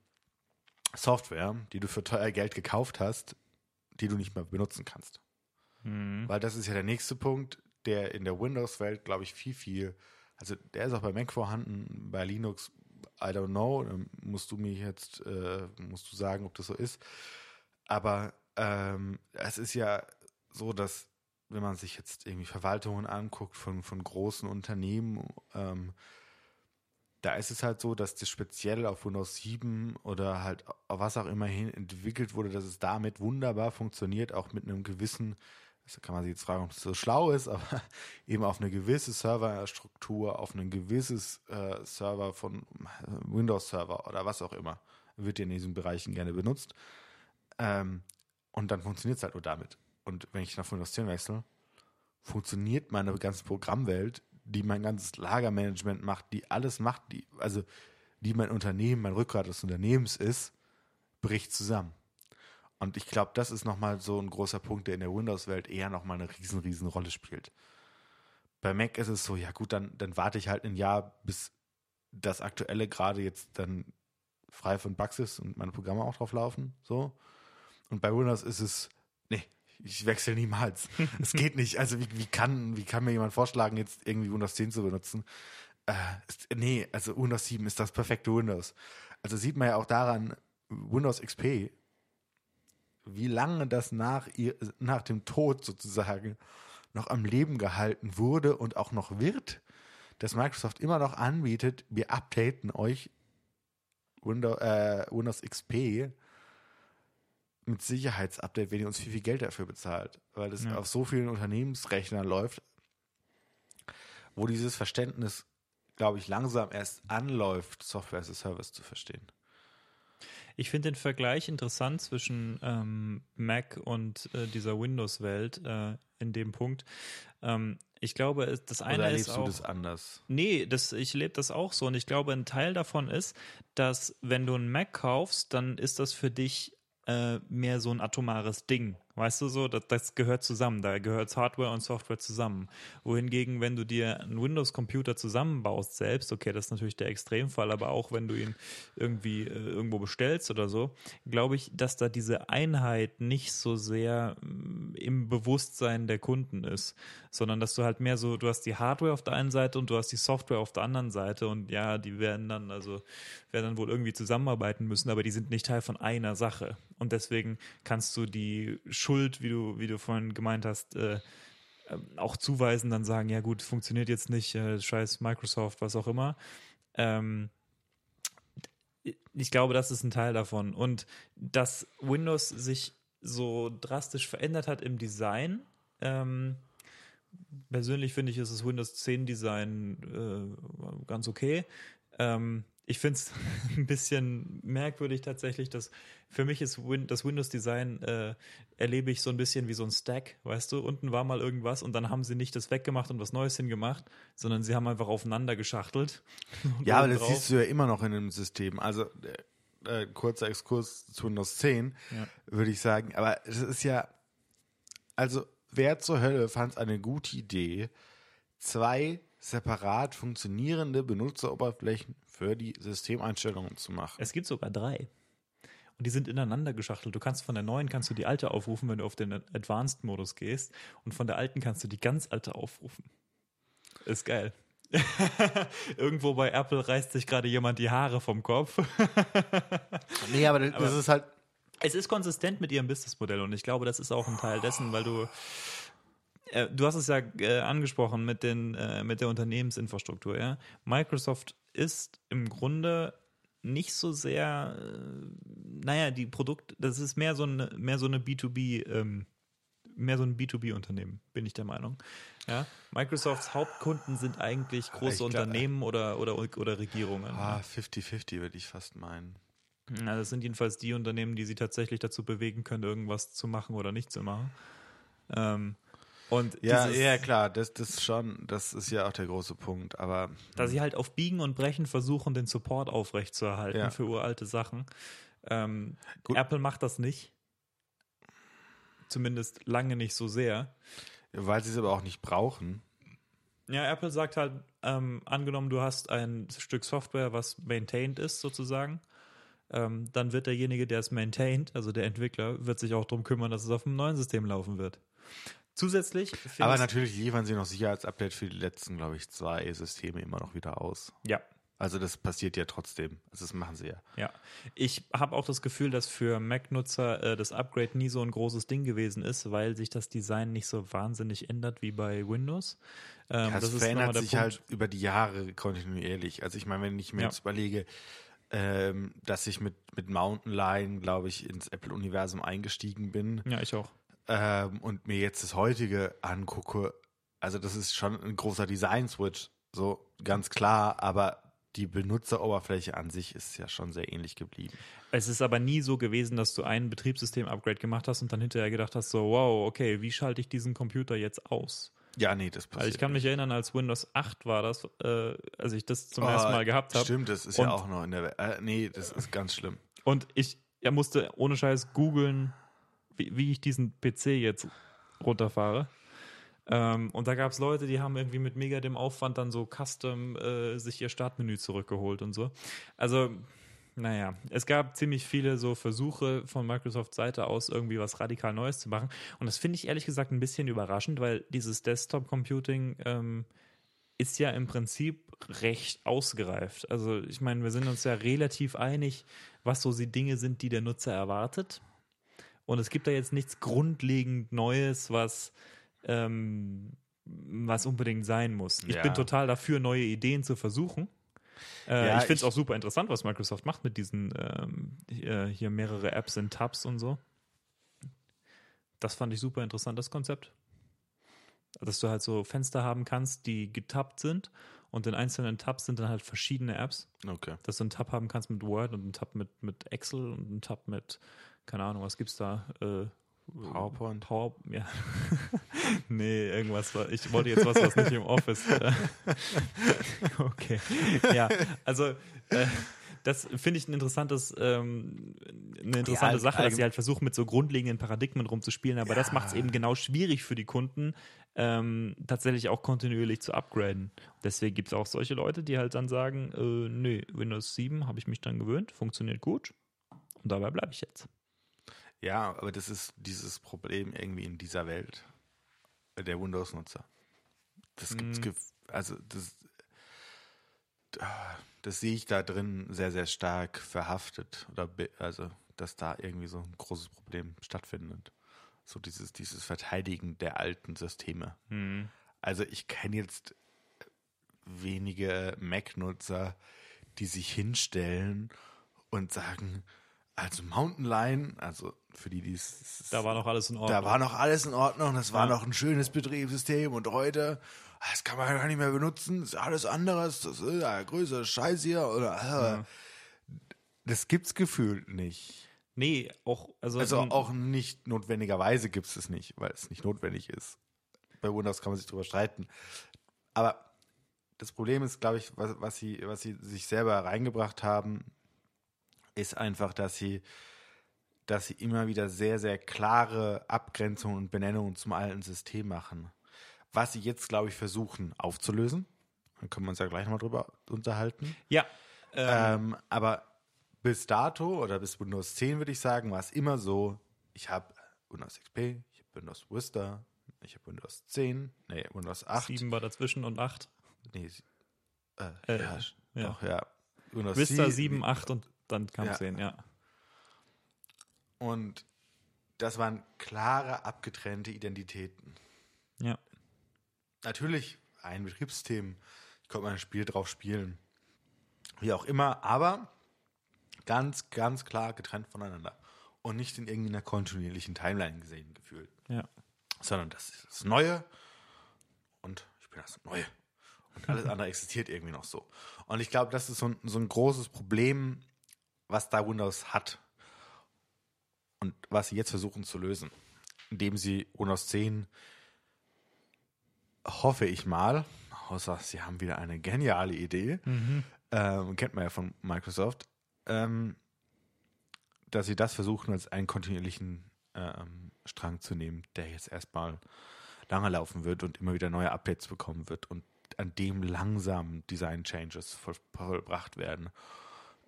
S1: Software, die du für teuer Geld gekauft hast, die du nicht mehr benutzen kannst. Mhm. Weil das ist ja der nächste Punkt, der in der Windows-Welt, glaube ich, viel, viel, also der ist auch bei Mac vorhanden, bei Linux, I don't know, dann musst du mir jetzt, äh, musst du sagen, ob das so ist. Aber ähm, es ist ja so, dass wenn man sich jetzt irgendwie Verwaltungen anguckt von, von großen Unternehmen, ähm, da ist es halt so, dass das speziell auf Windows 7 oder halt auf was auch immer hin entwickelt wurde, dass es damit wunderbar funktioniert, auch mit einem gewissen, da kann man sich jetzt fragen, ob es so schlau ist, aber [LAUGHS] eben auf eine gewisse Serverstruktur, auf ein gewisses äh, Server von Windows Server oder was auch immer, wird in diesen Bereichen gerne benutzt. Ähm, und dann funktioniert es halt nur damit. und wenn ich nach Windows 10 wechsle, funktioniert meine ganze Programmwelt, die mein ganzes Lagermanagement macht, die alles macht, die, also die mein Unternehmen, mein Rückgrat des Unternehmens ist, bricht zusammen. Und ich glaube, das ist nochmal so ein großer Punkt, der in der Windows-Welt eher nochmal eine riesen, riesen Rolle spielt. Bei Mac ist es so, ja gut, dann, dann warte ich halt ein Jahr, bis das aktuelle gerade jetzt dann frei von Bugs ist und meine Programme auch drauf laufen. So. Und bei Windows ist es, nee, ich wechsle niemals. [LAUGHS] Es geht nicht. Also wie, wie, kann, wie kann mir jemand vorschlagen, jetzt irgendwie Windows 10 zu benutzen? Äh, ist, nee, also Windows 7 ist das perfekte Windows. Also sieht man ja auch daran, Windows XP, wie lange das nach, ihr, nach dem Tod sozusagen noch am Leben gehalten wurde und auch noch wird, dass Microsoft immer noch anbietet, wir updaten euch Windows, äh, Windows XP mit Sicherheitsupdate, wenn ihr uns viel, viel Geld dafür bezahlt, weil das
S2: Ja.
S1: auf so vielen Unternehmensrechnern läuft, wo dieses Verständnis, glaube ich, langsam erst anläuft, Software as a Service zu verstehen.
S2: Ich finde den Vergleich interessant zwischen ähm, Mac und äh, dieser Windows-Welt äh, in dem Punkt. Ähm, ich glaube, das eine
S1: Oder
S2: ist
S1: erlebst du
S2: auch.
S1: das anders?
S2: Nee, das, ich lebe das auch so. Und ich glaube, ein Teil davon ist, dass wenn du einen Mac kaufst, dann ist das für dich äh, mehr so ein atomares Ding. Weißt du so, das, das gehört zusammen. Da gehört Hardware und Software zusammen. Wohingegen, wenn du dir einen Windows-Computer zusammenbaust selbst, okay, das ist natürlich der Extremfall, aber auch wenn du ihn irgendwie äh, irgendwo bestellst oder so, glaube ich, dass da diese Einheit nicht so sehr mm, im Bewusstsein der Kunden ist, sondern dass du halt mehr so, du hast die Hardware auf der einen Seite und du hast die Software auf der anderen Seite und ja, die werden dann, also werden dann wohl irgendwie zusammenarbeiten müssen, aber die sind nicht Teil von einer Sache. Und deswegen kannst du die Schuld, wie du, wie du vorhin gemeint hast, äh, ähm, auch zuweisen, dann sagen, ja gut, funktioniert jetzt nicht, äh, scheiß Microsoft, was auch immer. Ähm, ich glaube, das ist ein Teil davon. Und dass Windows sich so drastisch verändert hat im Design, ähm, persönlich finde ich, ist das Windows 10 Design äh, ganz okay. Ähm, ich finde es [LAUGHS] ein bisschen merkwürdig tatsächlich, dass für mich ist Win das Windows-Design äh, erlebe ich so ein bisschen wie so ein Stack, weißt du? Unten war mal irgendwas und dann haben sie nicht das weggemacht und was Neues hingemacht, sondern sie haben einfach aufeinander geschachtelt. [LAUGHS]
S1: Ja, aber das siehst du ja immer noch in einem System. Also äh, äh, kurzer Exkurs zu Windows 10,
S2: Ja.
S1: würde ich sagen. Aber es ist ja, also wer zur Hölle fand es eine gute Idee, zwei separat funktionierende Benutzeroberflächen für die Systemeinstellungen zu machen?
S2: Es gibt sogar drei. Und die sind ineinander geschachtelt. Du kannst von der neuen kannst du die alte aufrufen, wenn du auf den Advanced-Modus gehst. Und von der alten kannst du die ganz alte aufrufen. Ist geil. [LAUGHS] Irgendwo bei Apple reißt sich gerade jemand die Haare vom Kopf. [LAUGHS]
S1: nee, aber das, das ist halt,
S2: Es ist konsistent mit ihrem Businessmodell und ich glaube, das ist auch ein Teil dessen, weil du äh, du hast es ja äh, angesprochen mit den äh, mit der Unternehmensinfrastruktur, ja. Microsoft ist im Grunde nicht so sehr äh, naja, die Produkt, das ist mehr so eine mehr so eine B2B ähm, mehr so ein B2B-Unternehmen, bin ich der Meinung. Ja, Microsofts Hauptkunden sind eigentlich große
S1: glaub-
S2: Unternehmen oder, oder, oder Regierungen.
S1: ah, 50-50 würde ich fast meinen.
S2: Ja, das sind jedenfalls die Unternehmen, die sie tatsächlich dazu bewegen können, irgendwas zu machen oder nicht zu machen. Ähm, und
S1: Ja, ja, klar, das, das schon, das ist ja auch der große Punkt. Aber
S2: da sie halt auf Biegen und Brechen versuchen, den Support aufrechtzuerhalten
S1: Ja.
S2: für uralte Sachen. Ähm. Apple macht das nicht. Zumindest lange nicht so sehr.
S1: weil sie es aber auch nicht brauchen.
S2: Ja, Apple sagt halt, ähm, angenommen, du hast ein Stück Software, was maintained ist, sozusagen, ähm, dann wird derjenige, der es maintained, also der Entwickler, wird sich auch darum kümmern, dass es auf einem neuen System laufen wird. Zusätzlich
S1: Aber natürlich liefern sie noch Sicherheitsupdate für die letzten, glaube ich, zwei Systeme immer noch wieder aus.
S2: Ja,
S1: Also das passiert ja trotzdem. Also das machen sie ja.
S2: ja. Ich habe auch das Gefühl, dass für Mac-Nutzer äh, das Upgrade nie so ein großes Ding gewesen ist, weil sich das Design nicht so wahnsinnig ändert wie bei Windows. Ähm,
S1: es
S2: nochmal
S1: verändert
S2: der
S1: sich
S2: Punkt.
S1: halt über die Jahre kontinuierlich. Also ich meine, wenn ich mir
S2: Ja.
S1: jetzt überlege, ähm, dass ich mit, mit Mountain Lion, glaube ich, ins Apple-Universum eingestiegen bin
S2: Ja, ich auch.
S1: Ähm, und mir jetzt das heutige angucke, also das ist schon ein großer Design-Switch, so ganz klar, aber die Benutzeroberfläche an sich ist ja schon sehr ähnlich geblieben.
S2: Es ist aber nie so gewesen, dass du ein Betriebssystem-Upgrade gemacht hast und dann hinterher gedacht hast, so, wow, okay, wie schalte ich diesen Computer jetzt aus?
S1: Ja, nee, das passiert.
S2: Also ich kann mich
S1: nicht.
S2: erinnern, als Windows 8 war das, äh, als ich das zum
S1: Oh,
S2: ersten Mal gehabt habe.
S1: Stimmt, das ist ja auch noch in der Welt. Äh, nee, das ist ganz schlimm.
S2: Und ich ja, musste ohne Scheiß googeln, wie, wie ich diesen PC jetzt runterfahre. Ähm, und da gab es Leute, die haben irgendwie mit mega dem Aufwand dann so custom äh, sich ihr Startmenü zurückgeholt und so. Also, naja, es gab ziemlich viele so Versuche von Microsoft Seite aus, irgendwie was radikal Neues zu machen. Und das finde ich ehrlich gesagt ein bisschen überraschend, weil dieses Desktop-Computing ähm, ist ja im Prinzip recht ausgereift. Also ich meine, wir sind uns ja relativ einig, was so die Dinge sind, die der Nutzer erwartet. Und es gibt da jetzt nichts grundlegend Neues, was, ähm, was unbedingt sein muss. Ich
S1: Ja.
S2: bin total dafür, neue Ideen zu versuchen. Äh,
S1: Ja,
S2: ich finde es auch super interessant, was Microsoft macht mit diesen ähm, hier, hier mehrere Apps in Tabs und so. Das fand ich super interessant, das Konzept. Dass du halt so Fenster haben kannst, die getappt sind und in einzelnen Tabs sind dann halt verschiedene Apps.
S1: Okay.
S2: Dass du einen Tab haben kannst mit Word und einen Tab mit, mit Excel und einen Tab mit, keine Ahnung, was gibt's da? Äh,
S1: PowerPoint.
S2: Power, ja. [LAUGHS] nee, irgendwas. Ich wollte jetzt was, was nicht im Office. äh, [LAUGHS] okay. Ja, also äh, das finde ich ein interessantes, ähm, eine interessante
S1: all-
S2: Sache, dass sie halt versuchen, mit so grundlegenden Paradigmen rumzuspielen, aber das
S1: Ja.
S2: macht es eben genau schwierig für die Kunden, ähm, tatsächlich auch kontinuierlich zu upgraden. Deswegen gibt es auch solche Leute, die halt dann sagen, äh, nee, Windows 7 habe ich mich dann gewöhnt, funktioniert gut und dabei bleibe ich jetzt.
S1: Ja, aber das ist dieses Problem irgendwie in dieser Welt der Windows-Nutzer. Das gibt's, gef- also das, das sehe ich da drin sehr, sehr stark verhaftet. Oder also, dass da irgendwie so ein großes Problem stattfindet. So dieses, dieses Verteidigen der alten Systeme. Also ich kenne jetzt wenige Mac-Nutzer, die sich hinstellen und sagen, also Mountain Lion, also für die, die es
S2: Da war noch alles in Ordnung.
S1: da war noch alles in Ordnung, das war
S2: Ja.
S1: noch ein schönes Betriebssystem und heute, das kann man gar nicht mehr benutzen, das ist alles anderes, das ist ja größer Scheiß hier oder äh, das gibt's gefühlt nicht.
S2: Nee, auch, also,
S1: Also auch nicht notwendigerweise gibt's es nicht, weil es nicht notwendig ist. Bei Windows kann man sich drüber streiten. Aber das Problem ist, glaube ich, was, was, sie, was sie sich selber reingebracht haben, ist einfach, dass sie, dass sie immer wieder sehr, sehr klare Abgrenzungen und Benennungen zum alten System machen. Was sie jetzt, glaube ich, versuchen aufzulösen. Dann können wir uns ja gleich nochmal drüber unterhalten.
S2: ja, ähm,
S1: Ähm, aber bis dato oder bis Windows 10 würde ich sagen, war es immer so, ich habe Windows XP, ich habe Windows Vista, ich habe Windows 10, nee, Windows 8.
S2: 7 war dazwischen und 8.
S1: Nee, äh,
S2: Äh,
S1: ja,
S2: ja.
S1: Doch, ja. Windows
S2: Vista
S1: 7,
S2: 7, 8 und dann kam
S1: Ja.
S2: 10, ja.
S1: Und das waren klare, abgetrennte Identitäten.
S2: Ja.
S1: Natürlich ein Betriebssystem, ich konnte mal ein Spiel drauf spielen. Wie auch immer, aber ganz, ganz klar getrennt voneinander. Und nicht in irgendeiner kontinuierlichen Timeline gesehen gefühlt.
S2: Ja.
S1: Sondern das ist das Neue und ich bin das Neue. Und alles andere existiert irgendwie noch so. Und ich glaube, das ist so ein, so ein großes Problem, was da Windows hat. Und was sie jetzt versuchen zu lösen. Indem sie Windows 10, hoffe ich mal, außer sie haben wieder eine geniale Idee, ähm, kennt man ja von Microsoft, ähm, dass sie das versuchen, als einen kontinuierlichen ähm, Strang zu nehmen, der jetzt erstmal lange laufen wird und immer wieder neue Updates bekommen wird und an dem langsam Design Changes voll, vollbracht werden.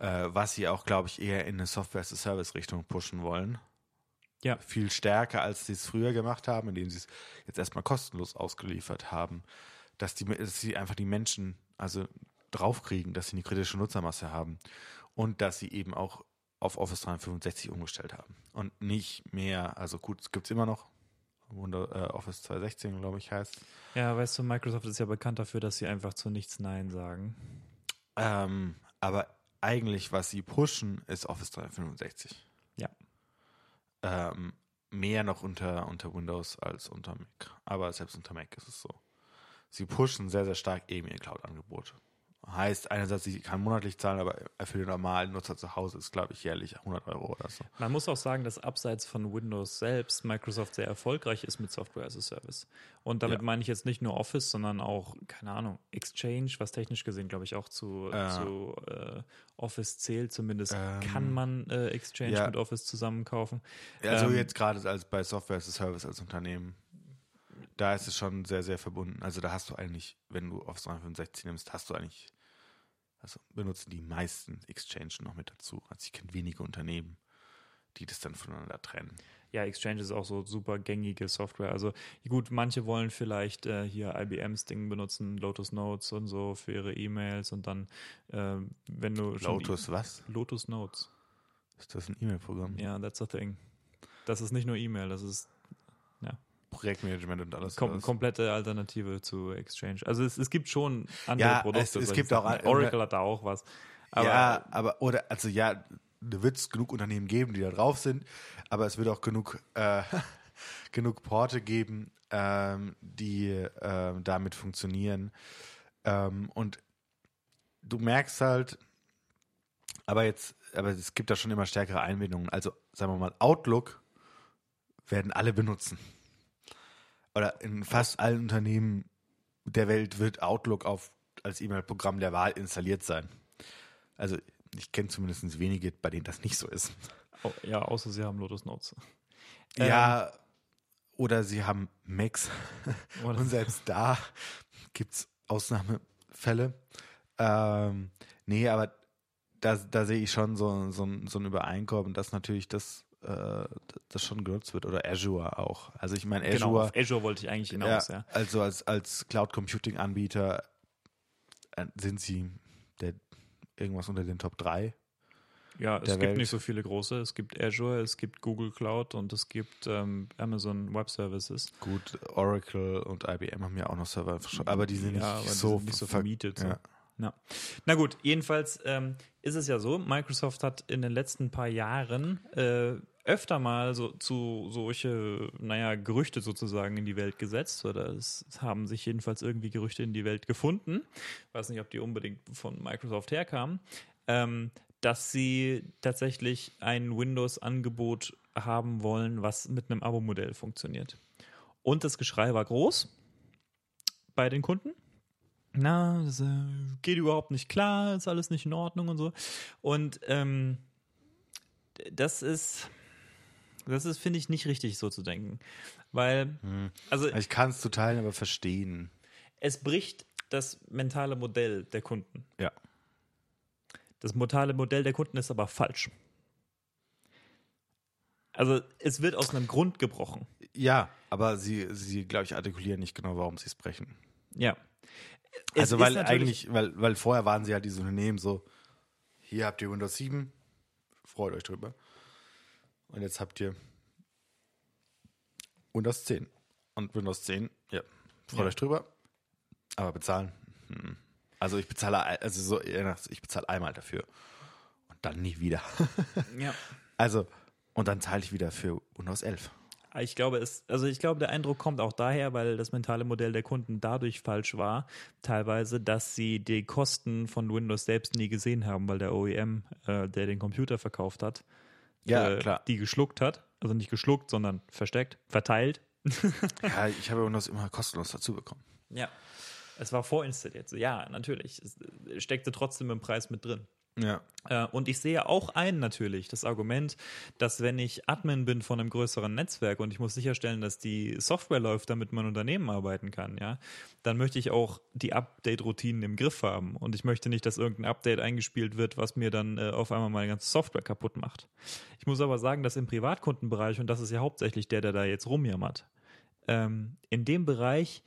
S1: Äh, was sie auch, glaube ich, eher in eine Software-as-a-Service-Richtung pushen wollen.
S2: Ja.
S1: Viel stärker, als sie es früher gemacht haben, indem sie es jetzt erstmal kostenlos ausgeliefert haben. Dass, die, dass sie einfach die Menschen also draufkriegen, dass sie eine kritische Nutzermasse haben und dass sie eben auch auf Office 365 umgestellt haben. Und nicht mehr, also gut, es gibt es immer noch, äh, Office 216, glaube ich, heißt.
S2: Ja, weißt du, Microsoft ist ja bekannt dafür, dass sie einfach zu nichts Nein sagen.
S1: Ähm, aber eigentlich, was sie pushen, ist Office 365.
S2: Ja.
S1: Ähm, mehr noch unter, unter Windows als unter Mac. Aber selbst unter Mac ist es so. Sie pushen sehr, sehr stark eben ihr Cloud-Angebot. Heißt einerseits, ich kann monatlich zahlen, aber für den normalen Nutzer zu Hause ist, glaube ich, jährlich 100 Euro oder so.
S2: Man muss auch sagen, dass abseits von Windows selbst Microsoft sehr erfolgreich ist mit Software as a Service. Und damit
S1: Ja.
S2: meine ich jetzt nicht nur Office, sondern auch, keine Ahnung, Exchange, was technisch gesehen, glaube ich, auch zu,
S1: Ja.
S2: zu äh, Office zählt. Zumindest
S1: Ähm,
S2: kann man äh, Exchange
S1: ja.
S2: mit Office zusammenkaufen.
S1: Also
S2: Ähm,
S1: jetzt gerade als bei Software as a Service als Unternehmen, da ist es schon sehr, sehr verbunden. Also da hast du eigentlich, wenn du Office 365 nimmst, hast du eigentlich, also benutzen die meisten Exchange noch mit dazu. Also ich kenne wenige Unternehmen, die das dann voneinander trennen.
S2: Ja, Exchange ist auch so super gängige Software. Also gut, manche wollen vielleicht äh, hier IBMs Ding benutzen, Lotus Notes und so für ihre E-Mails und dann, äh, wenn du
S1: Lotus was?
S2: Lotus Notes.
S1: Ist das ein E-Mail-Programm?
S2: Ja, that's a thing. Das ist nicht nur E-Mail, das ist
S1: Projektmanagement und alles.
S2: kom
S1: alles.
S2: komplette Alternative zu Exchange. Also es, es gibt schon andere
S1: Ja,
S2: Produkte.
S1: es- es gibt auch
S2: Oracle hat da auch was. Aber
S1: ja, aber, oder, also ja, da wird es genug Unternehmen geben, die da drauf sind, aber es wird auch genug, äh, [LAUGHS] genug Porte geben, ähm, die ähm, damit funktionieren. Ähm, und du merkst halt, aber jetzt, aber es gibt da schon immer stärkere Einbindungen. Also, sagen wir mal, Outlook werden alle benutzen. Oder in fast allen Unternehmen der Welt wird Outlook auf, als E-Mail-Programm der Wahl installiert sein. Also ich kenne zumindest wenige, bei denen das nicht so ist.
S2: au- ja, außer sie haben Lotus Notes.
S1: Ja, oder sie haben Macs [LAUGHS] und selbst da gibt es Ausnahmefälle. Ähm, nee, aber da, da sehe ich schon so, so, so ein Übereinkommen, dass natürlich das, äh, das schon genutzt wird. Oder Azure auch. Also ich meine,
S2: Genau,
S1: Azure,
S2: auf Azure wollte ich eigentlich hinaus, ja.
S1: also als, als Cloud Computing Anbieter äh, sind sie der, irgendwas unter den Top 3.
S2: Ja, es gibt
S1: Welt.
S2: nicht so viele große. Es gibt Azure, es gibt Google Cloud und es gibt ähm, Amazon Web Services.
S1: Gut, Oracle und IBM haben ja auch noch Server, aber die sind nicht
S2: Ja, aber die
S1: so,
S2: sind nicht so
S1: ver-
S2: vermietet. So.
S1: Ja.
S2: Ja. Na gut, jedenfalls ähm, ist es ja so, Microsoft hat in den letzten paar Jahren äh, öfter mal so zu solche, naja, Gerüchte sozusagen in die Welt gesetzt oder es haben sich jedenfalls irgendwie Gerüchte in die Welt gefunden. Weiß nicht, ob die unbedingt von Microsoft herkamen, ähm, dass sie tatsächlich ein Windows-Angebot haben wollen, was mit einem Abo-Modell funktioniert. Und das Geschrei war groß bei den Kunden na, das äh, geht überhaupt nicht klar, ist alles nicht in Ordnung und so. Und ähm, das ist, das ist, finde ich, nicht richtig so zu denken. Weil, also
S1: Ich kann es zu teilen, aber verstehen.
S2: es bricht das mentale Modell der Kunden.
S1: Ja.
S2: Das mentale Modell der Kunden ist aber falsch. Also es wird aus einem Grund gebrochen.
S1: Ja, aber sie, sie glaube ich, artikulieren nicht genau, warum sie es brechen.
S2: Ja. Es
S1: Also weil eigentlich, weil, weil vorher waren sie halt diese Unternehmen so, hier habt ihr Windows 7, freut euch drüber. Und jetzt habt ihr Windows 10. Und Windows 10, ja, freut
S2: Ja.
S1: euch drüber. Aber bezahlen. Hm. Also ich bezahle, also so, ich bezahle einmal dafür. Und dann nie wieder. [LAUGHS]
S2: Ja.
S1: Also, und dann zahle ich wieder für Windows 11.
S2: Ich glaube, es, also ich glaube, der Eindruck kommt auch daher, weil das mentale Modell der Kunden dadurch falsch war, teilweise, dass sie die Kosten von Windows selbst nie gesehen haben, weil der OEM, äh, der den Computer verkauft hat,
S1: Ja,
S2: äh,
S1: klar.
S2: die geschluckt hat. Also nicht geschluckt, sondern versteckt, verteilt. [LAUGHS]
S1: Ja, ich habe Windows immer kostenlos dazu bekommen.
S2: Ja. Es war vorinstalliert. Ja, natürlich. Es steckte trotzdem im Preis mit drin.
S1: Ja.
S2: Äh, Und ich sehe auch ein natürlich das Argument, dass wenn ich Admin bin von einem größeren Netzwerk und ich muss sicherstellen, dass die Software läuft, damit mein Unternehmen arbeiten kann, ja, dann möchte ich auch die Update-Routinen im Griff haben und ich möchte nicht, dass irgendein Update eingespielt wird, was mir dann äh, auf einmal meine ganze Software kaputt macht. Ich muss aber sagen, dass im Privatkundenbereich und das ist ja hauptsächlich der, der da jetzt rumjammert, ähm, in dem Bereich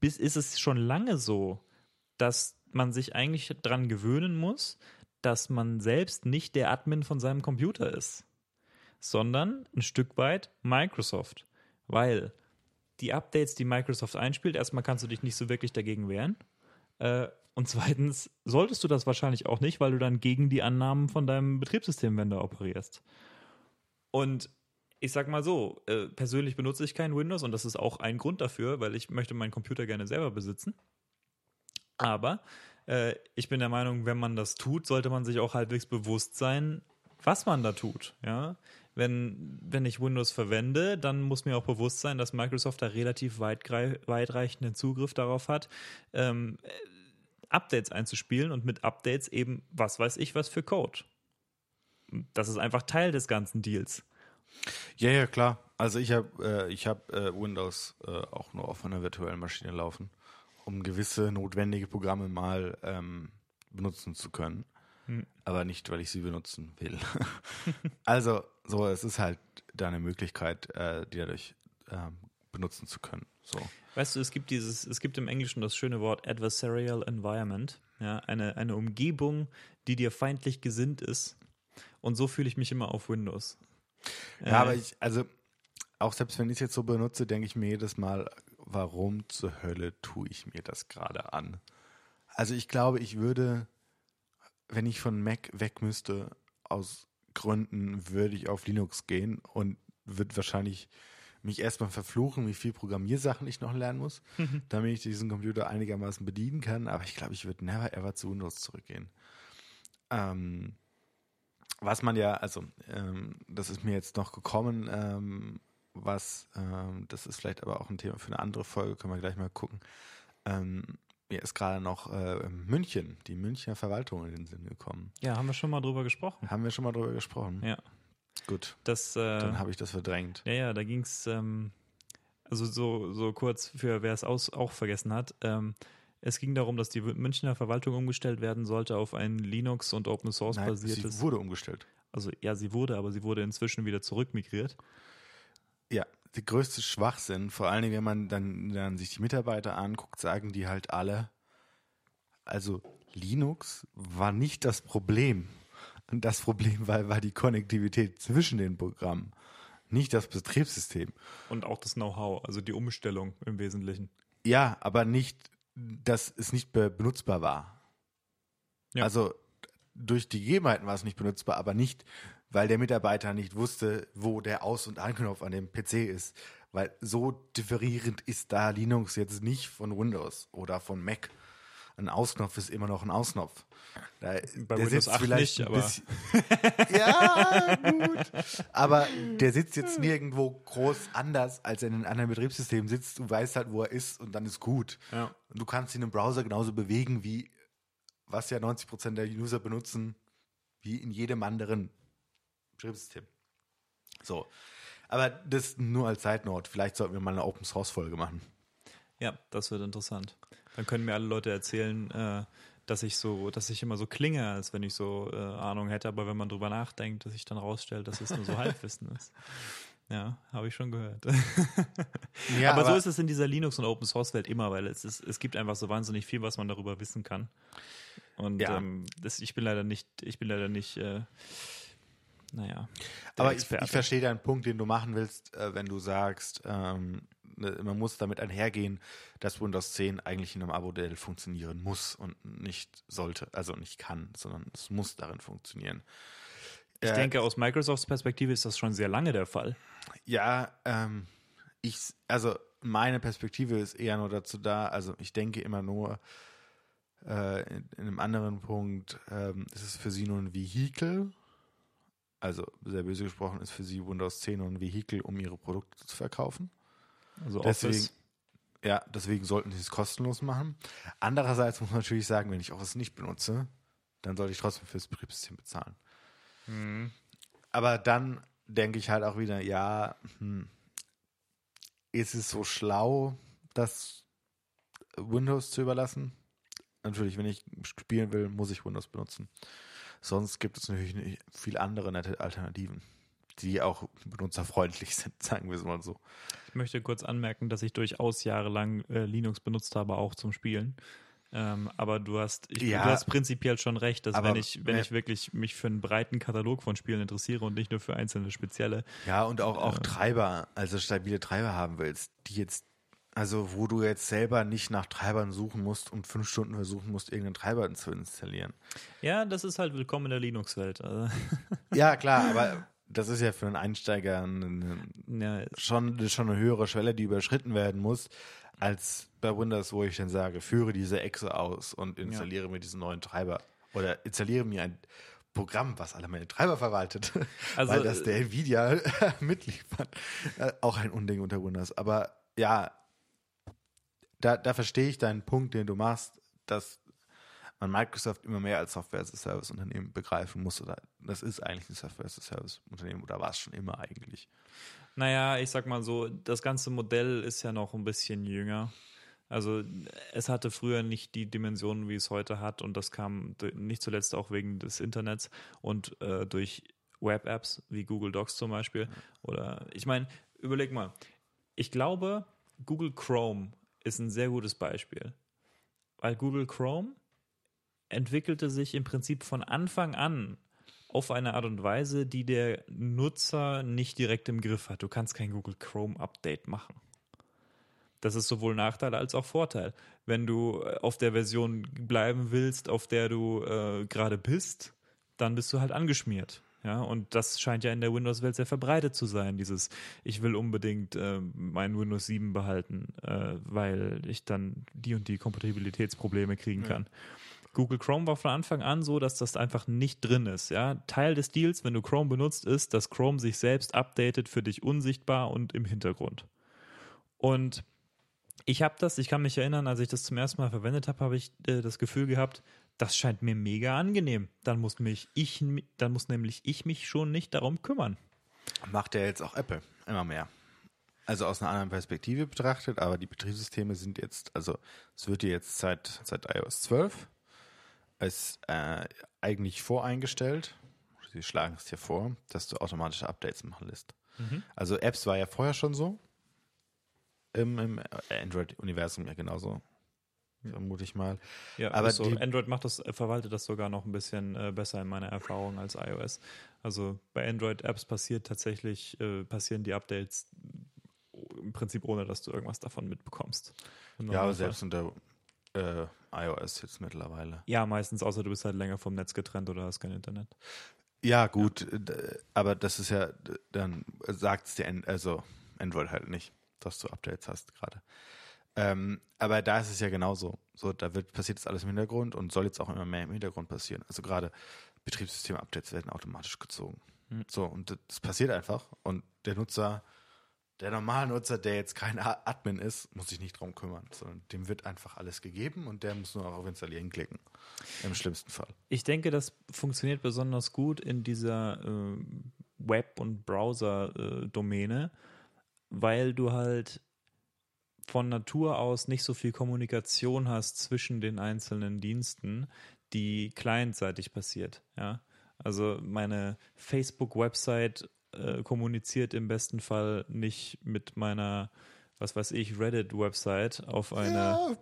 S2: bis ist es schon lange so, dass man sich eigentlich dran gewöhnen muss, dass man selbst nicht der Admin von seinem Computer ist, sondern ein Stück weit Microsoft. Weil die Updates, die Microsoft einspielt, erstmal kannst du dich nicht so wirklich dagegen wehren. Äh, und zweitens solltest du das wahrscheinlich auch nicht, weil du dann gegen die Annahmen von deinem Betriebssystemvendor operierst. Und ich sag mal so, äh, persönlich benutze ich kein Windows und das ist auch ein Grund dafür, weil ich möchte meinen Computer gerne selber besitzen. Aber äh, äh, ich bin der Meinung, wenn man das tut, sollte man sich auch halbwegs bewusst sein, was man da tut. Ja? Wenn, wenn ich Windows verwende, dann muss mir auch bewusst sein, dass Microsoft da relativ weitreichenden Zugriff darauf hat, ähm, Updates einzuspielen und mit Updates eben, was weiß ich, was für Code. Das ist einfach Teil des ganzen Deals.
S1: Ja, ja, klar. Also ich habe äh, hab, äh, Windows äh, auch nur auf einer virtuellen Maschine laufen, um gewisse notwendige Programme mal ähm, benutzen zu können. Hm. Aber nicht, weil ich sie benutzen will. [LAUGHS] also, so, es ist halt da eine Möglichkeit, äh, die dadurch ähm, benutzen zu können. So.
S2: Weißt du, es gibt dieses, es gibt im Englischen das schöne Wort Adversarial Environment, ja, eine, eine Umgebung, die dir feindlich gesinnt ist. Und so fühle ich mich immer auf Windows.
S1: Ja, äh, aber ich, also auch selbst wenn ich es jetzt so benutze, denke ich mir jedes Mal, warum zur Hölle tue ich mir das gerade an? Also ich glaube, ich würde, wenn ich von Mac weg müsste, aus Gründen, würde ich auf Linux gehen und würde wahrscheinlich mich erstmal verfluchen, wie viel Programmiersachen ich noch lernen muss, mhm. [LAUGHS] damit ich diesen Computer einigermaßen bedienen kann. Aber ich glaube, ich würde never ever zu Windows zurückgehen. Ähm, was man ja, also ähm, das ist mir jetzt noch gekommen, ähm, was, ähm, das ist vielleicht aber auch ein Thema für eine andere Folge, können wir gleich mal gucken. Ähm, mir ist gerade noch äh, München, die Münchner Verwaltung in den Sinn gekommen.
S2: Ja, haben wir schon mal drüber gesprochen.
S1: Haben wir schon mal drüber gesprochen.
S2: Ja.
S1: Gut.
S2: Das, äh,
S1: Dann habe ich das verdrängt.
S2: Ja, ja, da ging es, ähm, also so, so kurz für wer es auch vergessen hat. Ähm, es ging darum, dass die Münchner Verwaltung umgestellt werden sollte auf ein Linux und Open Source Nein, basiertes.
S1: Sie wurde umgestellt.
S2: Also ja, sie wurde, aber sie wurde inzwischen wieder zurückmigriert.
S1: Ja, der größte Schwachsinn, vor allen Dingen, wenn man dann, dann sich die Mitarbeiter anguckt, sagen die halt alle, also Linux war nicht das Problem. Und das Problem war, war die Konnektivität zwischen den Programmen, nicht das Betriebssystem.
S2: Und auch das Know-how, also die Umstellung im Wesentlichen.
S1: Ja, aber nicht dass es nicht benutzbar war. Ja. Also durch die Gegebenheiten war es nicht benutzbar, aber nicht, weil der Mitarbeiter nicht wusste, wo der Aus- und Anknopf an dem PC ist. Weil so differierend ist da Linux jetzt nicht von Windows oder von Mac ein Ausknopf ist immer noch ein Ausknopf.
S2: Da, Bei der Windows 8 vielleicht nicht, aber [LAUGHS]
S1: ja, gut. Aber der sitzt jetzt nirgendwo groß anders, als er in einem anderen Betriebssystem sitzt. Du weißt halt, wo er ist und dann ist gut.
S2: Ja.
S1: Und du kannst ihn im Browser genauso bewegen, wie was ja 90 Prozent der User benutzen, wie in jedem anderen Betriebssystem. So. Aber das nur als Side Note. Vielleicht sollten wir mal eine Open Source Folge machen.
S2: Ja, das wird interessant. Dann können mir alle Leute erzählen, äh, dass ich so, dass ich immer so klinge, als wenn ich so äh, Ahnung hätte, aber wenn man drüber nachdenkt, dass sich dann rausstellt, dass es nur so [LAUGHS] Halbwissen ist. Ja, habe ich schon gehört. [LAUGHS] ja, aber, aber, so ist es in dieser Linux- und Open Source Welt immer, weil es ist, es gibt einfach so wahnsinnig viel, was man darüber wissen kann. Und ja. ähm, das, ich bin leider nicht, ich bin leider nicht, äh, naja.
S1: Aber ich, ich, verstehe deinen Punkt, den du machen willst, äh, wenn du sagst, ähm, Ne, man muss damit einhergehen, dass Windows 10 eigentlich in einem Abo-Modell funktionieren muss und nicht sollte, also nicht kann, sondern es muss darin funktionieren.
S2: Ich äh, denke, aus Microsofts Perspektive ist das schon sehr lange der Fall.
S1: Ja, ähm, ich, also meine Perspektive ist eher nur dazu da, also ich denke immer nur, äh, in, in, einem anderen Punkt ähm, ist es für sie nur ein Vehikel, also sehr böse gesprochen ist für sie Windows 10 nur ein Vehikel, um ihre Produkte zu verkaufen. Also deswegen, Office. Ja, deswegen sollten sie es kostenlos machen. Andererseits muss man natürlich sagen, wenn ich Office nicht benutze, dann sollte ich trotzdem fürs Betriebssystem bezahlen. Mhm. Aber dann denke ich halt auch wieder, ja, hm, ist es so schlau, das Windows zu überlassen? Natürlich, wenn ich spielen will, muss ich Windows benutzen. Sonst gibt es natürlich viele andere nette Alternativen die auch benutzerfreundlich [LAUGHS] sind, sagen wir es mal so.
S2: Ich möchte kurz anmerken, dass ich durchaus jahrelang äh, Linux benutzt habe, auch zum Spielen. Ähm, aber du hast, ich, ja, du hast prinzipiell schon recht, dass wenn ich, wenn äh, ich wirklich mich für einen breiten Katalog von Spielen interessiere und nicht nur für einzelne spezielle.
S1: Ja, und auch, auch äh, Treiber, also stabile Treiber haben willst, die jetzt, also wo du jetzt selber nicht nach Treibern suchen musst und fünf Stunden versuchen musst, irgendeinen Treiber zu installieren.
S2: Ja, das ist halt willkommen in der Linux-Welt. Also. [LAUGHS]
S1: Ja, klar, aber das ist ja für einen Einsteiger eine, ja. schon, schon eine höhere Schwelle, die überschritten werden muss. als bei Windows, wo ich dann sage, führe diese Exe aus und installiere mir diesen neuen Treiber oder installiere mir ein Programm, was alle meine Treiber verwaltet, [LAUGHS]
S2: Also,
S1: weil das der Nvidia [LAUGHS] mitliefert. Äh, Auch ein Unding unter Windows. Aber ja, da, da verstehe ich deinen Punkt, den du machst, dass man Microsoft immer mehr als Software-as-a-Service-Unternehmen begreifen muss. Oder das ist eigentlich ein Software-as-a-Service-Unternehmen oder war es schon immer eigentlich.
S2: Naja, ich sag mal so, das ganze Modell ist ja noch ein bisschen jünger. Also es hatte früher nicht die Dimensionen, wie es heute hat und das kam nicht zuletzt auch wegen des Internets und äh, durch Web-Apps wie Google Docs zum Beispiel. Oder ich meine, überleg mal, ich glaube, Google Chrome ist ein sehr gutes Beispiel, weil Google Chrome entwickelte sich im Prinzip von Anfang an auf eine Art und Weise, die der Nutzer nicht direkt im Griff hat. Du kannst kein Google Chrome Update machen. Das ist sowohl Nachteil als auch Vorteil. Wenn du äh, auf der Version bleiben willst, auf der du äh, gerade bist, dann bist du halt angeschmiert. Ja, und das scheint ja in der Windows-Welt sehr verbreitet zu sein, dieses ich will unbedingt äh, mein Windows 7 behalten, äh, weil ich dann die und die Kompatibilitätsprobleme kriegen kann. Google Chrome war von Anfang an so, dass das einfach nicht drin ist. Ja? Teil des Deals, wenn du Chrome benutzt, ist, dass Chrome sich selbst updatet, für dich unsichtbar und im Hintergrund. Und ich habe das, ich kann mich erinnern, als ich das zum ersten Mal verwendet habe, habe ich äh, das Gefühl gehabt, das scheint mir mega angenehm. Dann muss mich ich, dann muss nämlich ich mich schon nicht darum kümmern.
S1: Macht ja jetzt auch Apple immer mehr. Also aus einer anderen Perspektive betrachtet, aber die Betriebssysteme sind jetzt, also es wird dir jetzt seit, seit iOS 12 ist äh, eigentlich voreingestellt, sie schlagen es dir vor, dass du automatische Updates machen lässt. Also Apps war ja vorher schon so, im, im Android-Universum ja genauso, vermute ich mal.
S2: Ja,
S1: Aber
S2: so. Android macht das, verwaltet das sogar noch ein bisschen äh, besser in meiner Erfahrung als iOS. Also bei Android-Apps passiert tatsächlich, äh, passieren die Updates im Prinzip ohne, dass du irgendwas davon mitbekommst.
S1: Ja, aber selbst unter äh, iOS jetzt mittlerweile.
S2: Ja, meistens, außer du bist halt länger vom Netz getrennt oder hast kein Internet.
S1: Ja, gut, äh, aber das ist ja, dann sagt es dir, also Android halt nicht, dass du Updates hast gerade. Ähm, aber da ist es ja genauso. So, da wird passiert jetzt alles im Hintergrund und soll jetzt auch immer mehr im Hintergrund passieren. Also gerade Betriebssystem-Updates werden automatisch gezogen.
S2: Hm.
S1: So, und das- das passiert einfach. Und der Nutzer, der normale Nutzer, der jetzt kein Admin ist, muss sich nicht drum kümmern, sondern dem wird einfach alles gegeben und der muss nur auf Installieren klicken. Im schlimmsten Fall.
S2: Ich denke, das funktioniert besonders gut in dieser äh, Web- und Browser-Domäne, weil du halt von Natur aus nicht so viel Kommunikation hast zwischen den einzelnen Diensten, die clientseitig passiert. Ja? Also meine Facebook-Website äh, kommuniziert im besten Fall nicht mit meiner, was weiß ich, Reddit-Website auf eine.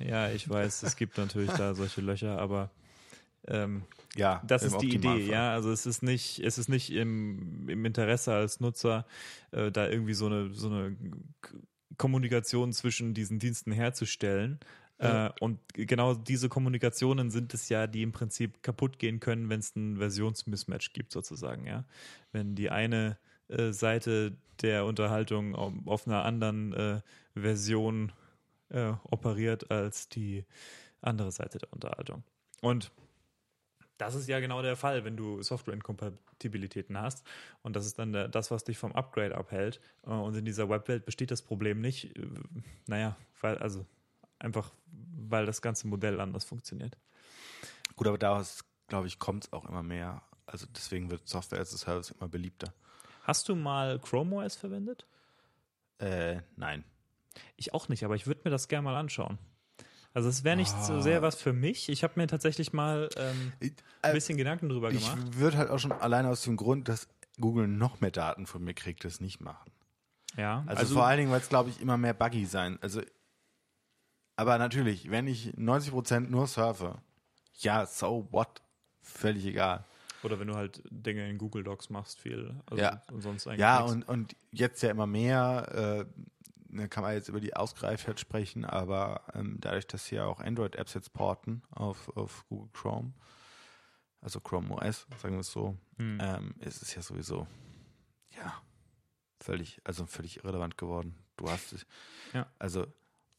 S2: Ja, ich weiß, es gibt natürlich da solche Löcher, aber ähm,
S1: Ja,
S2: das ist die Idee,
S1: Optimalfall.
S2: ja. Also es ist nicht, es ist nicht im, im Interesse als Nutzer, äh, da irgendwie so eine, so eine Kommunikation zwischen diesen Diensten herzustellen.
S1: Ja.
S2: Äh, und genau diese Kommunikationen sind es ja, die im Prinzip kaputt gehen können, wenn es ein Versionsmismatch gibt, sozusagen, ja. Wenn die eine äh, Seite der Unterhaltung auf, auf einer anderen äh, Version äh, operiert als die andere Seite der Unterhaltung. Und das ist ja genau der Fall, wenn du Software-Inkompatibilitäten hast. Und das ist dann das, was dich vom Upgrade abhält. Äh, Und in dieser Webwelt besteht das Problem nicht. äh, Naja, weil, also einfach, weil das ganze Modell anders funktioniert.
S1: Gut, aber daraus, glaube ich, kommt es auch immer mehr. Also deswegen wird Software as a Service immer beliebter.
S2: Hast du mal Chrome OS verwendet?
S1: Äh, nein.
S2: Ich auch nicht, aber ich würde mir das gerne mal anschauen. Also es wäre nicht so
S1: Ah.
S2: sehr was für mich. Ich habe mir tatsächlich mal ähm,
S1: Ich,
S2: ein bisschen Gedanken drüber
S1: ich
S2: gemacht.
S1: würde halt auch schon alleine aus dem Grund, dass Google noch mehr Daten von mir kriegt, das nicht machen.
S2: Ja,
S1: Also, vor allen Dingen, weil es, glaube ich, immer mehr buggy sein. Also, aber natürlich, wenn ich 90% nur surfe, ja, so what? Völlig egal.
S2: Oder wenn du halt Dinge in Google Docs machst, viel. Also
S1: Ja.
S2: Und sonst eigentlich
S1: Ja, und, und jetzt ja immer mehr, äh, da kann man jetzt über die Ausgereiftheit sprechen, aber ähm, dadurch, dass hier auch Android-Apps jetzt porten auf, auf Google Chrome, also Chrome OS, sagen wir es so,
S2: Hm.
S1: ähm, ist es ja sowieso, ja, völlig, also völlig irrelevant geworden. Du hast es,
S2: Ja.
S1: also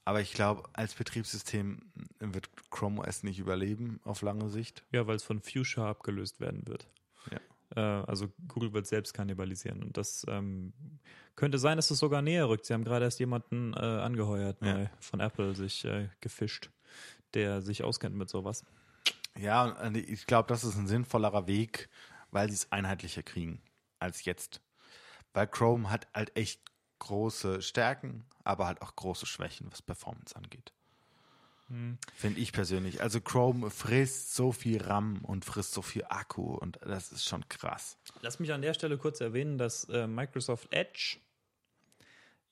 S1: Aber ich glaube, als Betriebssystem wird Chrome OS nicht überleben auf lange Sicht.
S2: Ja, weil es von Fuchsia abgelöst werden wird.
S1: Ja.
S2: Äh, also Google wird selbst kannibalisieren. Und das ähm, könnte sein, dass es sogar näher rückt. Sie haben gerade erst jemanden äh, angeheuert,
S1: Ja.
S2: von Apple sich äh, gefischt, der sich auskennt mit sowas.
S1: Ja, und ich glaube, das ist ein sinnvollerer Weg, weil sie es einheitlicher kriegen als jetzt. Weil Chrome hat halt echt große Stärken, aber halt auch große Schwächen, was Performance angeht. Finde ich persönlich. Also Chrome frisst so viel RAM und frisst so viel Akku und das ist schon krass.
S2: Lass mich an der Stelle kurz erwähnen, dass äh, Microsoft Edge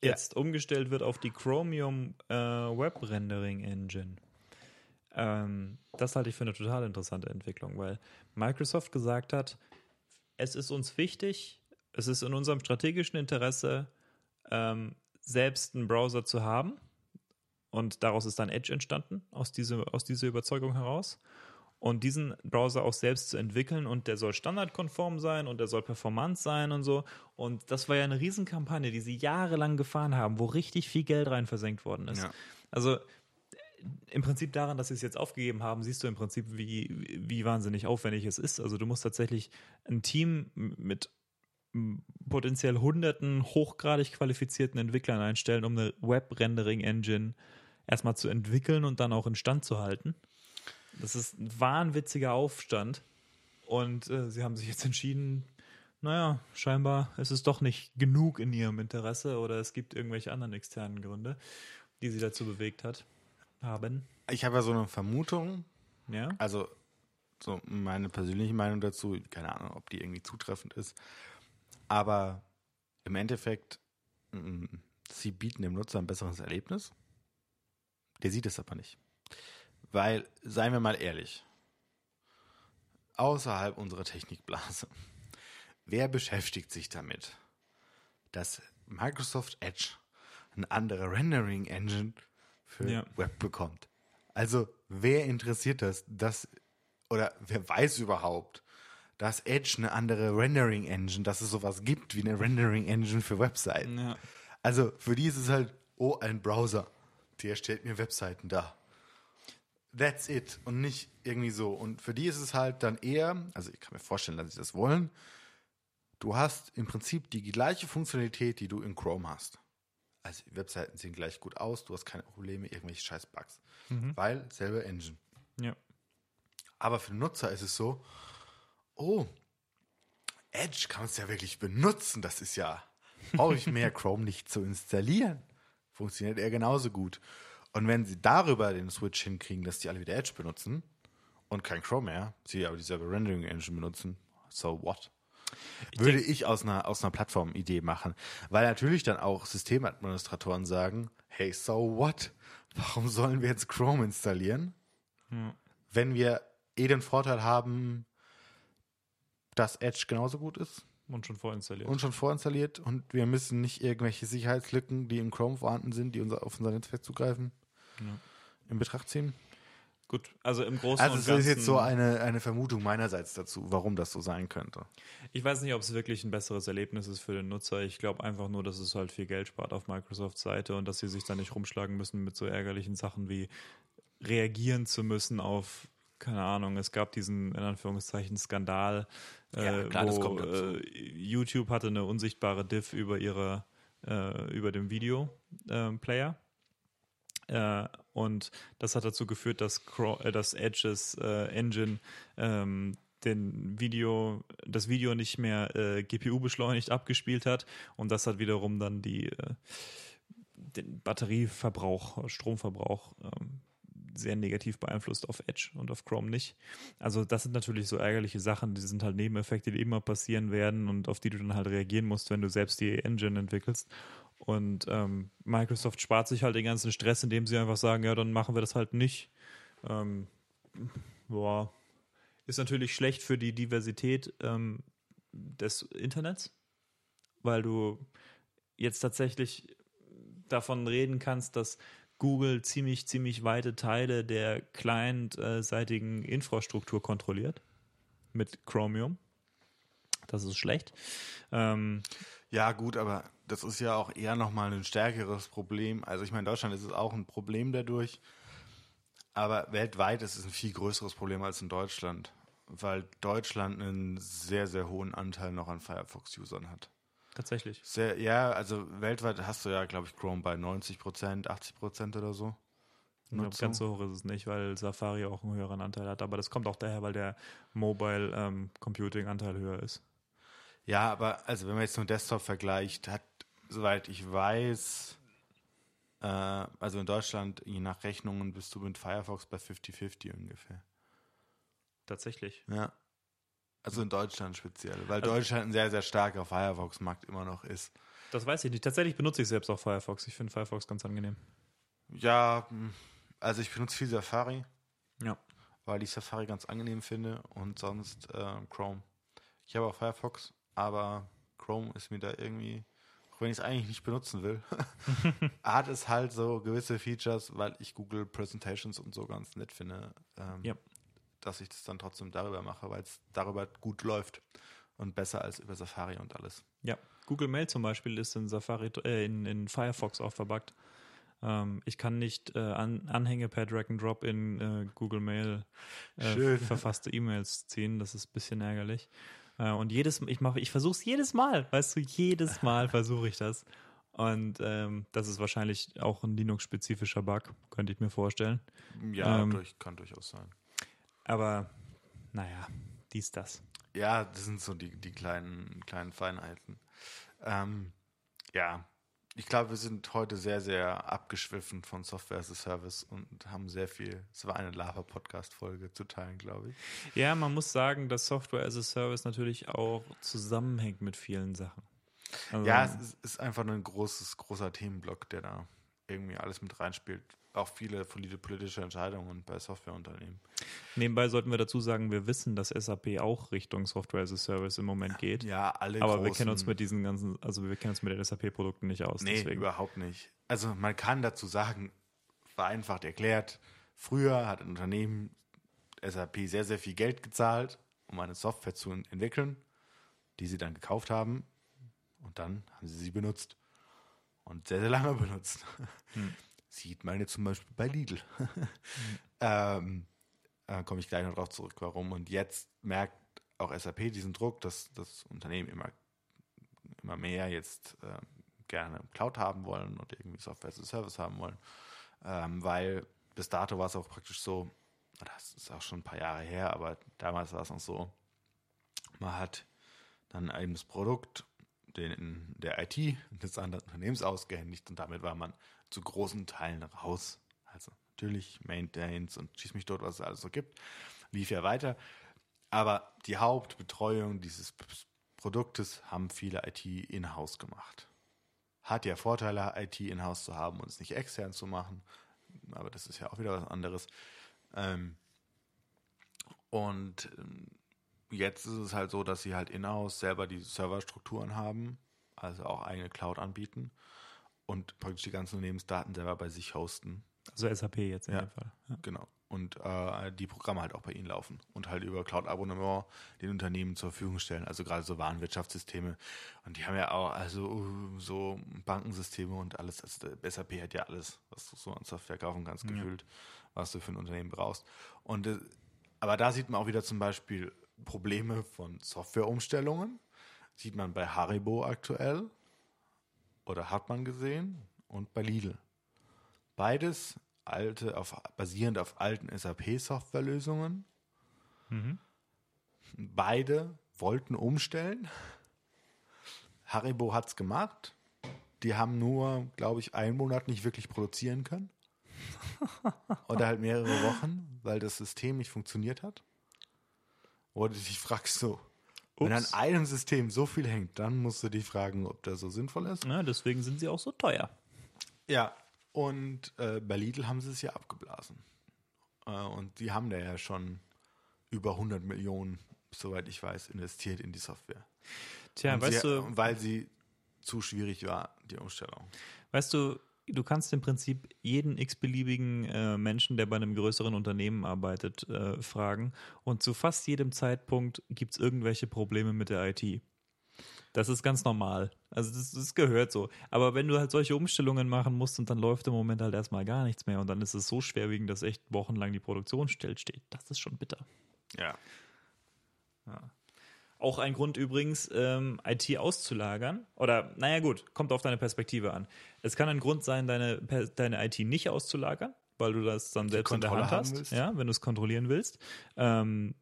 S1: Ja.
S2: jetzt umgestellt wird auf die Chromium äh, Web Rendering Engine. Ähm, das halte ich für eine total interessante Entwicklung, weil Microsoft gesagt hat, es ist uns wichtig, es ist in unserem strategischen Interesse, ähm, selbst einen Browser zu haben. Und daraus ist dann Edge entstanden, aus, diese, aus dieser Überzeugung heraus. Und diesen Browser auch selbst zu entwickeln und der soll standardkonform sein und der soll performant sein und so. Und das war ja eine Riesenkampagne, die sie jahrelang gefahren haben, wo richtig viel Geld rein versenkt worden ist.
S1: Ja.
S2: Also im Prinzip daran, dass sie es jetzt aufgegeben haben, siehst du im Prinzip, wie, wie wahnsinnig aufwendig es ist. Also du musst tatsächlich ein Team mit potenziell hunderten hochgradig qualifizierten Entwicklern einstellen, um eine Web-Rendering-Engine erstmal zu entwickeln und dann auch instand zu halten. Das ist ein wahnwitziger Aufstand. Und äh, sie haben sich jetzt entschieden, naja, scheinbar ist es doch nicht genug in ihrem Interesse oder es gibt irgendwelche anderen externen Gründe, die sie dazu bewegt hat, haben.
S1: Ich habe ja so eine Vermutung,
S2: Ja.
S1: also so meine persönliche Meinung dazu, keine Ahnung, ob die irgendwie zutreffend ist, aber im Endeffekt, mm, sie bieten dem Nutzer ein besseres Erlebnis. Der sieht es aber nicht. Weil, seien wir mal ehrlich, außerhalb unserer Technikblase, wer beschäftigt sich damit, dass Microsoft Edge eine andere Rendering Engine für
S2: Ja.
S1: Web bekommt? Also, wer interessiert das? das oder wer weiß überhaupt, dass Edge eine andere Rendering Engine, dass es sowas gibt wie eine Rendering Engine für Webseiten?
S2: ja.
S1: Also für die ist es halt, oh, ein Browser, der stellt mir Webseiten dar. That's it. Und nicht irgendwie so. Und für die ist es halt dann eher, also ich kann mir vorstellen, dass sie das wollen, du hast im Prinzip die gleiche Funktionalität, die du in Chrome hast. Also Webseiten sehen gleich gut aus, du hast keine Probleme, irgendwelche scheiß Bugs. Weil selbe Engine.
S2: ja.
S1: Aber für den Nutzer ist es so, oh, Edge kann es ja wirklich benutzen. Das ist ja, brauche ich mehr [LAUGHS] Chrome nicht zu installieren. Funktioniert er genauso gut. Und wenn sie darüber den Switch hinkriegen, dass die alle wieder Edge benutzen und kein Chrome mehr, sie aber dieselbe Rendering Engine benutzen, so what? Würde ich aus einer, aus einer Plattform-Idee machen. Weil natürlich dann auch Systemadministratoren sagen, hey, so what? Warum sollen wir jetzt Chrome installieren? Wenn wir eh den Vorteil haben, dass Edge genauso gut ist
S2: Und schon vorinstalliert.
S1: und schon vorinstalliert und wir müssen nicht irgendwelche Sicherheitslücken, die in Chrome vorhanden sind, die unser, auf unser Netzwerk zugreifen, in Betracht ziehen.
S2: Gut, also im Großen
S1: Also
S2: und
S1: es
S2: Ganzen.
S1: ist jetzt so eine, eine Vermutung meinerseits dazu, warum das so sein könnte.
S2: Ich weiß nicht, ob es wirklich ein besseres Erlebnis ist für den Nutzer. Ich glaube einfach nur, dass es halt viel Geld spart auf Microsofts Seite und dass sie sich da nicht rumschlagen müssen mit so ärgerlichen Sachen wie reagieren zu müssen auf, keine Ahnung, es gab diesen in Anführungszeichen Skandal,
S1: Ja,
S2: äh,
S1: klar,
S2: wo äh, YouTube hatte eine unsichtbare Diff über ihre äh, über dem Video-Player. Äh, und das hat dazu geführt, dass, Cro äh, dass Edges äh, Engine ähm, den Video, das Video nicht mehr äh, GPU beschleunigt abgespielt hat und das hat wiederum dann die äh, den Batterieverbrauch, Stromverbrauch ähm, sehr negativ beeinflusst auf Edge und auf Chrome nicht. Also das sind natürlich so ärgerliche Sachen, die sind halt Nebeneffekte, die immer passieren werden und auf die du dann halt reagieren musst, wenn du selbst die Engine entwickelst. Und ähm, Microsoft spart sich halt den ganzen Stress, indem sie einfach sagen, ja, dann machen wir das halt nicht. Ähm, boah, ist natürlich schlecht für die Diversität ähm, des Internets, weil du jetzt tatsächlich davon reden kannst, dass Google ziemlich, ziemlich weite Teile der client-seitigen Infrastruktur kontrolliert mit Chromium. Das ist schlecht. Ähm,
S1: Ja, gut, aber das ist ja auch eher nochmal ein stärkeres Problem. Also ich meine, in Deutschland ist es auch ein Problem dadurch, aber weltweit ist es ein viel größeres Problem als in Deutschland, weil Deutschland einen sehr, sehr hohen Anteil noch an Firefox-Usern hat.
S2: Tatsächlich.
S1: Sehr, ja, also weltweit hast du ja, glaube ich, Chrome bei 90 Prozent, 80 Prozent oder so.
S2: Ich glaube, ganz so hoch ist es nicht, weil Safari auch einen höheren Anteil hat. Aber das kommt auch daher, weil der Mobile ähm, Computing Anteil höher ist.
S1: Ja, aber also wenn man jetzt nur Desktop vergleicht, hat, soweit ich weiß, äh, also in Deutschland, je nach Rechnungen, bist du mit Firefox bei 50-50 ungefähr.
S2: Tatsächlich.
S1: Ja. Also in Deutschland speziell, weil also, Deutschland ein sehr, sehr starker Firefox-Markt immer noch ist.
S2: Das weiß ich nicht. Tatsächlich benutze ich selbst auch Firefox. Ich finde Firefox ganz angenehm.
S1: Ja, hm, also ich benutze viel Safari.
S2: Ja.
S1: Weil ich Safari ganz angenehm finde und sonst äh, Chrome. Ich habe auch Firefox, aber Chrome ist mir da irgendwie, wenn ich es eigentlich nicht benutzen will, [LAUGHS] hat es halt so gewisse Features, weil ich Google Presentations und so ganz nett finde. Ähm, ja dass ich das dann trotzdem darüber mache, weil es darüber gut läuft und besser als über Safari und alles.
S2: Ja, Google Mail zum Beispiel ist in Safari, äh, in, in Firefox auch verbuggt. Ähm, ich kann nicht äh, an, Anhänge per Drag and Drop in äh, Google Mail äh, verfasste E-Mails ziehen. Das ist ein bisschen ärgerlich. Äh, und jedes, ich mache, ich versuche es jedes Mal, weißt du, jedes Mal versuche ich das. Und ähm, das ist wahrscheinlich auch ein Linux-spezifischer Bug, könnte ich mir vorstellen.
S1: Ja, ähm, durch, kann durchaus sein.
S2: Aber naja, dies, das.
S1: Ja, das sind so die, die kleinen, kleinen Feinheiten. Ähm, ja, ich glaube, wir sind heute sehr, sehr abgeschwiffen von Software as a Service und haben sehr viel, es war eine Lava-Podcast-Folge zu teilen, glaube ich.
S2: Ja, man muss sagen, dass Software as a Service natürlich auch zusammenhängt mit vielen Sachen.
S1: Also, ja, es ist, einfach nur ein großes, großer Themenblock, der da irgendwie alles mit reinspielt auch viele politische Entscheidungen bei Softwareunternehmen.
S2: Nebenbei sollten wir dazu sagen, wir wissen, dass SAP auch Richtung Software as a Service im Moment geht.
S1: Ja, alle
S2: Aber wir kennen uns mit diesen ganzen, also wir kennen uns mit den SAP-Produkten nicht aus.
S1: Nee, deswegen. überhaupt nicht. Also man kann dazu sagen, vereinfacht erklärt, früher hat ein Unternehmen SAP sehr, sehr viel Geld gezahlt, um eine Software zu entwickeln, die sie dann gekauft haben und dann haben sie sie benutzt und sehr, sehr lange [LAUGHS] benutzt. Hm. Sieht man jetzt zum Beispiel bei Lidl. mhm. [LAUGHS] ähm, äh, komme ich gleich noch drauf zurück, warum. Und jetzt merkt auch SAP diesen Druck, dass das Unternehmen immer, immer mehr jetzt äh, gerne Cloud haben wollen und irgendwie Software as a Service haben wollen. Ähm, weil bis dato war es auch praktisch so, das ist auch schon ein paar Jahre her, aber damals war es noch so, man hat dann eben das Produkt den, der IT des anderen Unternehmens ausgehändigt und damit war man zu großen Teilen raus. Also natürlich Maintains und schieß mich dort, was es alles so gibt, lief ja weiter. Aber die Hauptbetreuung dieses Produktes haben viele IT in-house gemacht. Hat ja Vorteile, IT in-house zu haben und es nicht extern zu machen. Aber das ist ja auch wieder was anderes. Ähm, und ähm, jetzt ist es halt so, dass sie halt in-house selber die Serverstrukturen haben, also auch eigene Cloud anbieten und praktisch die ganzen Unternehmensdaten selber bei sich hosten.
S2: Also SAP jetzt in
S1: ja,
S2: dem Fall.
S1: Ja. Genau. Und äh, die Programme halt auch bei ihnen laufen und halt über Cloud-Abonnement den Unternehmen zur Verfügung stellen. Also gerade so Warenwirtschaftssysteme. Und die haben ja auch also uh, so Bankensysteme und alles. Also SAP hat ja alles, was du so an Software kaufen kannst, gefühlt, ja. was du für ein Unternehmen brauchst. Und äh, aber da sieht man auch wieder zum Beispiel Probleme von Softwareumstellungen. Sieht man bei Haribo aktuell oder hat man gesehen und bei Lidl. Beides alte, auf, basierend auf alten SAP-Softwarelösungen. Mhm. Beide wollten umstellen. Haribo hat es gemacht. Die haben nur, glaube ich, einen Monat nicht wirklich produzieren können. [LAUGHS] Oder halt mehrere Wochen, weil das System nicht funktioniert hat. Oder du dich fragst so, Ups. Wenn an einem System so viel hängt, dann musst du dich fragen, ob das so sinnvoll ist.
S2: Ja, deswegen sind sie auch so teuer.
S1: Ja, und äh, bei Lidl haben sie es ja abgeblasen. Äh, und die haben da ja schon über 100 Millionen, soweit ich weiß, investiert in die Software.
S2: Tja, und weißt sie, du.
S1: Weil sie zu schwierig war, die Umstellung.
S2: Weißt du, du kannst im Prinzip jeden x-beliebigen äh, Menschen, der bei einem größeren Unternehmen arbeitet, äh, fragen. Und zu fast jedem Zeitpunkt gibt es irgendwelche Probleme mit der IT. Das ist ganz normal. Also das, das gehört so. Aber wenn du halt solche Umstellungen machen musst und dann läuft im Moment halt erstmal gar nichts mehr und dann ist es so schwerwiegend, dass echt wochenlang die Produktion stillsteht, das ist schon bitter.
S1: Ja.
S2: Auch ein Grund übrigens, ähm, IT auszulagern. Oder, naja, gut, kommt auf deine Perspektive an. Es kann ein Grund sein, deine, deine IT nicht auszulagern, weil du das dann selbst in der Hand hast,
S1: willst.
S2: ja, wenn du es kontrollieren willst. Ähm,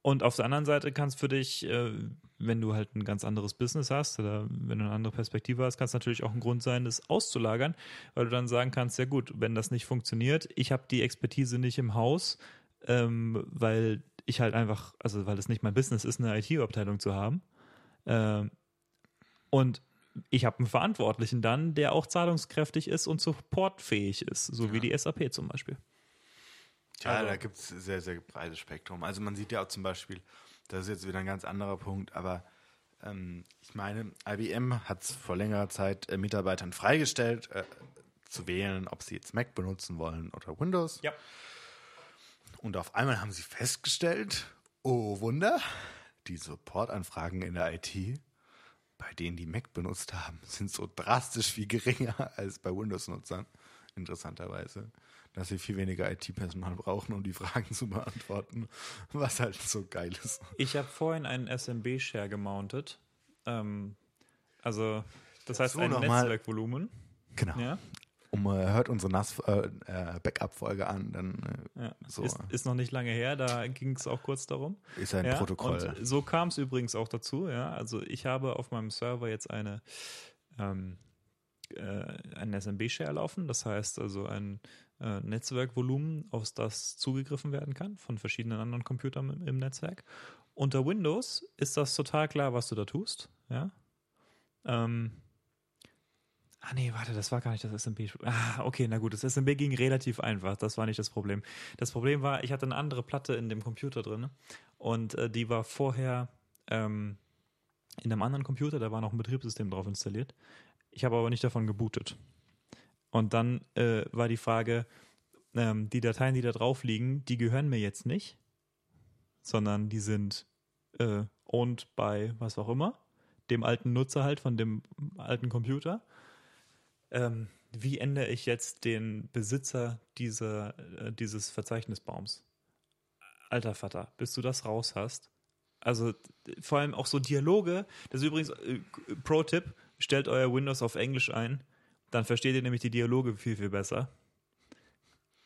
S2: und auf der anderen Seite kannst für dich, äh, wenn du halt ein ganz anderes Business hast oder wenn du eine andere Perspektive hast, kann es natürlich auch ein Grund sein, das auszulagern, weil du dann sagen kannst, ja gut, wenn das nicht funktioniert, ich habe die Expertise nicht im Haus, ähm, weil ich halt einfach, also weil es nicht mein Business ist, eine IT-Abteilung zu haben. Ähm, und ich habe einen Verantwortlichen dann, der auch zahlungskräftig ist und supportfähig ist, so wie die SAP zum Beispiel.
S1: Tja,
S2: Also-
S1: da gibt es sehr, sehr breites Spektrum. Also man sieht ja auch zum Beispiel, das ist jetzt wieder ein ganz anderer Punkt, aber ähm, ich meine, IBM hat es vor längerer Zeit äh, Mitarbeitern freigestellt, äh, zu wählen, ob sie jetzt Mac benutzen wollen oder Windows.
S2: Ja.
S1: Und auf einmal haben sie festgestellt, oh Wunder, die Supportanfragen in der IT, bei denen die Mac benutzt haben, sind so drastisch viel geringer [LAUGHS] als bei Windows-Nutzern, interessanterweise. Dass sie viel weniger IT-Personal brauchen, um die Fragen zu beantworten, was halt so geil ist.
S2: Ich habe vorhin einen SMB-Share gemountet. Ähm, also, das heißt
S1: So,
S2: ein. Netzwerkvolumen.
S1: Genau.
S2: Ja,
S1: Um, äh, hört unsere NAS äh, äh, Backup-Folge an, dann äh,
S2: ja.
S1: So.
S2: Ist, ist noch nicht lange her, da ging es auch kurz darum.
S1: ist ein
S2: ja,
S1: Protokoll.
S2: So kam es übrigens auch dazu, ja. Also ich habe auf meinem Server jetzt eine ähm, äh, einen SMB-Share laufen, das heißt also ein äh, Netzwerkvolumen, auf das zugegriffen werden kann von verschiedenen anderen Computern im, im Netzwerk. Unter Windows ist das total klar, was du da tust, ja. Ähm, Ah nee, warte, das war gar nicht das SMB. Ah, okay, na gut, das SMB ging relativ einfach, das war nicht das Problem. Das Problem war, ich hatte eine andere Platte in dem Computer drin und äh, die war vorher ähm, in einem anderen Computer, da war noch ein Betriebssystem drauf installiert. Ich habe aber nicht davon gebootet. Und dann äh, war die Frage, ähm, die Dateien, die da drauf liegen, die gehören mir jetzt nicht, sondern die sind äh, owned by was auch immer, dem alten Nutzer halt von dem alten Computer. Ähm, wie ändere ich jetzt den Besitzer dieser, äh, dieses Verzeichnisbaums? Alter Vater, bis du das raus hast. Also vor allem auch so Dialoge. Das ist übrigens äh, Pro-Tipp: Stellt euer Windows auf Englisch ein, dann versteht ihr nämlich die Dialoge viel, viel besser.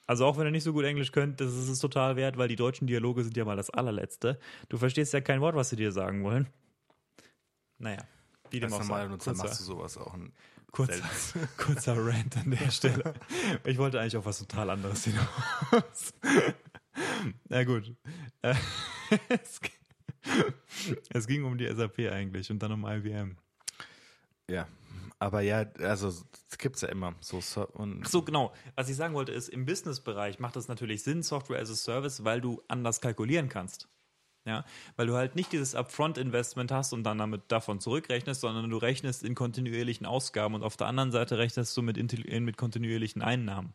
S2: Also auch wenn ihr nicht so gut Englisch könnt, das ist es total wert, weil die deutschen Dialoge sind ja mal das allerletzte. Du verstehst ja kein Wort, was sie dir sagen wollen. Naja, wie dem
S1: Als
S2: auch
S1: normaler Nutzer machst du sowas auch
S2: Kurzer, [LAUGHS] kurzer Rant an der Stelle. Ich wollte eigentlich auf was total anderes hinaus. [LAUGHS] Na gut. [LAUGHS] Es, es ging um die SAP eigentlich und dann um IBM.
S1: Ja, aber ja, also es gibt ja immer so, so und
S2: Ach so, genau. Was ich sagen wollte ist, im Business-Bereich macht es natürlich Sinn, Software as a Service, weil du anders kalkulieren kannst. Ja, weil du halt nicht dieses Upfront-Investment hast und dann damit davon zurückrechnest, sondern du rechnest in kontinuierlichen Ausgaben und auf der anderen Seite rechnest du mit, intelli- mit kontinuierlichen Einnahmen.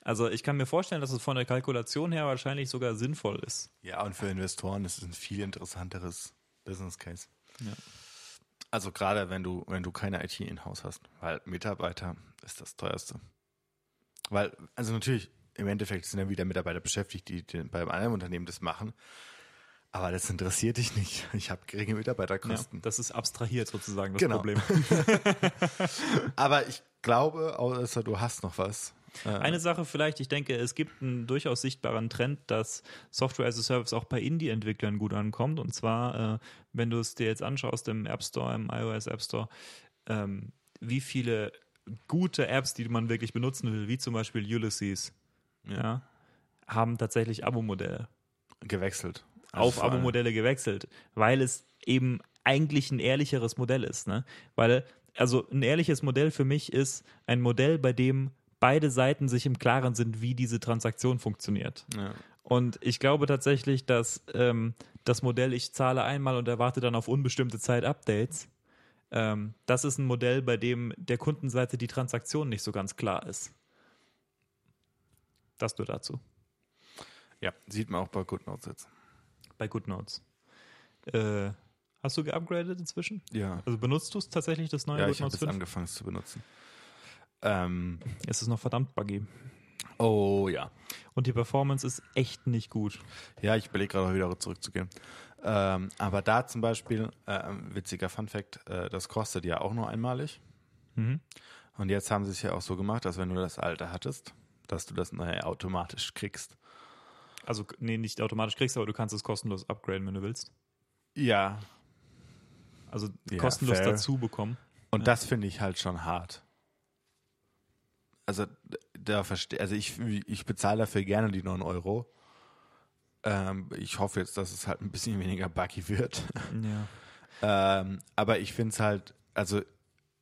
S2: Also ich kann mir vorstellen, dass es von der Kalkulation her wahrscheinlich sogar sinnvoll ist.
S1: ja, und für Investoren ist es ein viel interessanteres Business Case.
S2: Ja.
S1: Also gerade wenn du, wenn du keine IT in-house hast, weil Mitarbeiter ist das teuerste. Weil, also natürlich, im Endeffekt sind ja wieder Mitarbeiter beschäftigt, die, die bei einem Unternehmen das machen. Aber das interessiert dich nicht. Ich habe geringe
S2: Ja,
S1: Mitarbeiterkosten.
S2: das ist abstrahiert sozusagen das
S1: Genau.
S2: Problem. [LAUGHS]
S1: Aber ich glaube, außer du hast noch was. Äh,
S2: Eine Sache vielleicht, ich denke, es gibt einen durchaus sichtbaren Trend, dass Software as a Service auch bei Indie-Entwicklern gut ankommt. Und zwar, äh, wenn du es dir jetzt anschaust im App Store, im iOS App Store, ähm, wie viele gute Apps, die man wirklich benutzen will, wie zum Beispiel Ulysses, ja, haben tatsächlich Abo-Modelle
S1: gewechselt.
S2: Auf
S1: Also allem-
S2: Abo-Modelle gewechselt, weil es eben eigentlich ein ehrlicheres Modell ist. Ne? Weil, also ein ehrliches Modell für mich ist ein Modell, bei dem beide Seiten sich im Klaren sind, wie diese Transaktion funktioniert.
S1: Ja.
S2: Und ich glaube tatsächlich, dass ähm, das Modell, ich zahle einmal und erwarte dann auf unbestimmte Zeit Updates, ähm, das ist ein Modell, bei dem der Kundenseite die Transaktion nicht so ganz klar ist. Das nur dazu.
S1: ja, sieht man auch bei GoodNotes jetzt.
S2: Bei GoodNotes. Äh, Hast du geupgradet inzwischen?
S1: Ja.
S2: Also benutzt du es tatsächlich, das neue
S1: Ja, ich habe
S2: GoodNotes
S1: jetzt
S2: 5?
S1: angefangen es zu benutzen. Ähm,
S2: Es ist noch verdammt buggy.
S1: oh ja.
S2: Und die Performance ist echt nicht gut.
S1: Ja, ich überlege gerade auch wieder zurückzugehen. Ähm, aber da zum Beispiel, äh, witziger Funfact, äh, das kostet ja auch nur einmalig.
S2: Mhm.
S1: Und jetzt haben sie es ja auch so gemacht, dass wenn du das alte hattest, dass du das neue automatisch kriegst.
S2: Also, nee, nicht automatisch kriegst, aber du kannst es kostenlos upgraden, wenn du willst.
S1: Ja.
S2: Also
S1: Ja,
S2: kostenlos
S1: fair.
S2: dazu bekommen.
S1: Und
S2: Ja.
S1: das finde ich halt schon hart. Also da verstehe, also ich, ich bezahle dafür gerne die 9 Euro. Ähm, ich hoffe jetzt, dass es halt ein bisschen weniger buggy wird.
S2: Ja. [LAUGHS]
S1: Ähm, aber ich finde es halt, also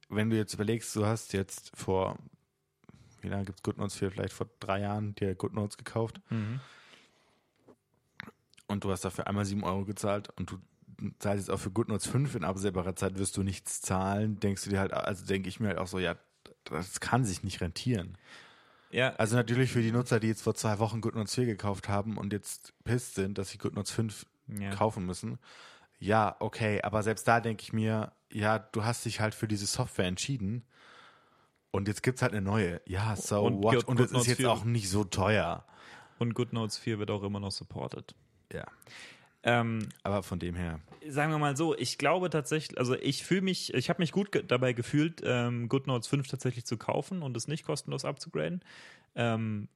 S1: wenn du jetzt überlegst, du hast jetzt vor, wie lange gibt es GoodNotes für? Vielleicht vor drei Jahren dir GoodNotes gekauft
S2: Mhm.
S1: Und du hast dafür einmal 7 Euro gezahlt und du zahlst jetzt auch für GoodNotes 5 in absehbarer Zeit, wirst du nichts zahlen, denkst du dir halt, also denke ich mir halt auch so, ja, das kann sich nicht rentieren.
S2: Ja,
S1: Also natürlich für die Nutzer, die jetzt vor zwei Wochen GoodNotes 4 gekauft haben und jetzt pisst sind, dass sie GoodNotes 5
S2: ja.
S1: kaufen müssen. Ja, okay, aber selbst da denke ich mir, ja, du hast dich halt für diese Software entschieden und jetzt gibt's halt eine neue. Ja, so
S2: Und
S1: what?
S2: Good-
S1: Und es ist jetzt
S2: 4
S1: auch nicht so teuer.
S2: Und GoodNotes 4 wird auch immer noch supported.
S1: Ja,
S2: Ähm,
S1: aber von dem her.
S2: sagen wir mal so, ich glaube tatsächlich, also ich fühle mich, ich habe mich gut ge dabei gefühlt, ähm, GoodNotes 5 tatsächlich zu kaufen und es nicht kostenlos abzugraden. Ähm,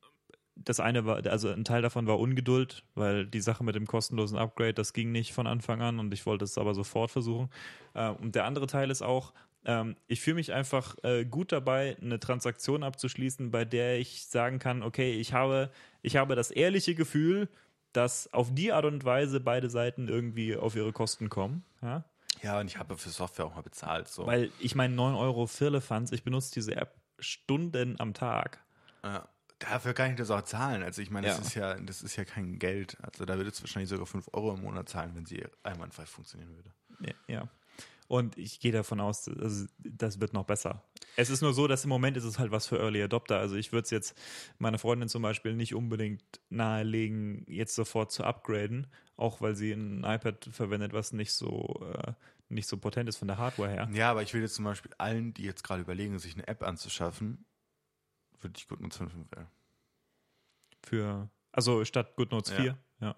S2: das eine war, also ein Teil davon war Ungeduld, weil die Sache mit dem kostenlosen Upgrade, das ging nicht von Anfang an und ich wollte es aber sofort versuchen. Äh, und der andere Teil ist auch, ähm, ich fühle mich einfach äh, gut dabei, eine Transaktion abzuschließen, bei der ich sagen kann, okay, ich habe, ich habe das ehrliche Gefühl, dass auf die Art und Weise beide Seiten irgendwie auf ihre Kosten kommen. Ja?
S1: Ja, und ich habe für Software auch mal bezahlt. So.
S2: Weil ich meine, 9 Euro Firlefanz, ich benutze diese App Stunden am Tag.
S1: Ja, dafür kann ich das auch zahlen. Also ich meine, das
S2: Ja.
S1: ist ja, das ist ja kein Geld. Also da würde es wahrscheinlich sogar 5 Euro im Monat zahlen, wenn sie einwandfrei funktionieren würde.
S2: Ja, Ja. Und ich gehe davon aus, also das wird noch besser. Es ist nur so, dass im Moment ist es halt was für Early Adopter. Also ich würde es jetzt meiner Freundin zum Beispiel nicht unbedingt nahelegen, jetzt sofort zu upgraden, auch weil sie ein iPad verwendet, was nicht so, äh, nicht so potent ist von der Hardware her.
S1: Ja, aber ich will jetzt zum Beispiel allen, die jetzt gerade überlegen, sich eine App anzuschaffen, würde ich GoodNotes 5 empfehlen.
S2: Für, also statt GoodNotes
S1: Ja.
S2: 4. Ja.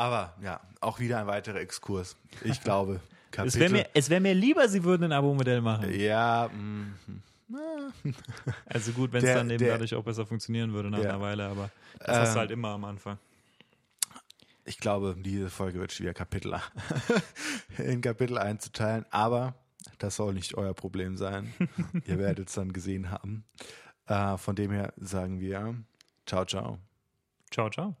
S1: Aber ja, auch wieder ein weiterer Exkurs. Ich glaube, [LAUGHS] Kapitel.
S2: Es wäre mir, es wär mir lieber, sie würden ein Abo-Modell machen.
S1: ja, mhm.
S2: Also gut, wenn es
S1: Der-
S2: dann eben
S1: der-
S2: dadurch auch besser funktionieren würde nach
S1: Ja.
S2: einer Weile, aber das hast
S1: Ähm,
S2: du halt immer am Anfang.
S1: ich glaube, diese Folge wird schwer, Kapitel [LAUGHS] in Kapitel einzuteilen. Aber das soll nicht euer Problem sein. [LAUGHS] Ihr werdet es dann gesehen haben. Äh, von dem her sagen wir ciao, ciao.
S2: Ciao, ciao.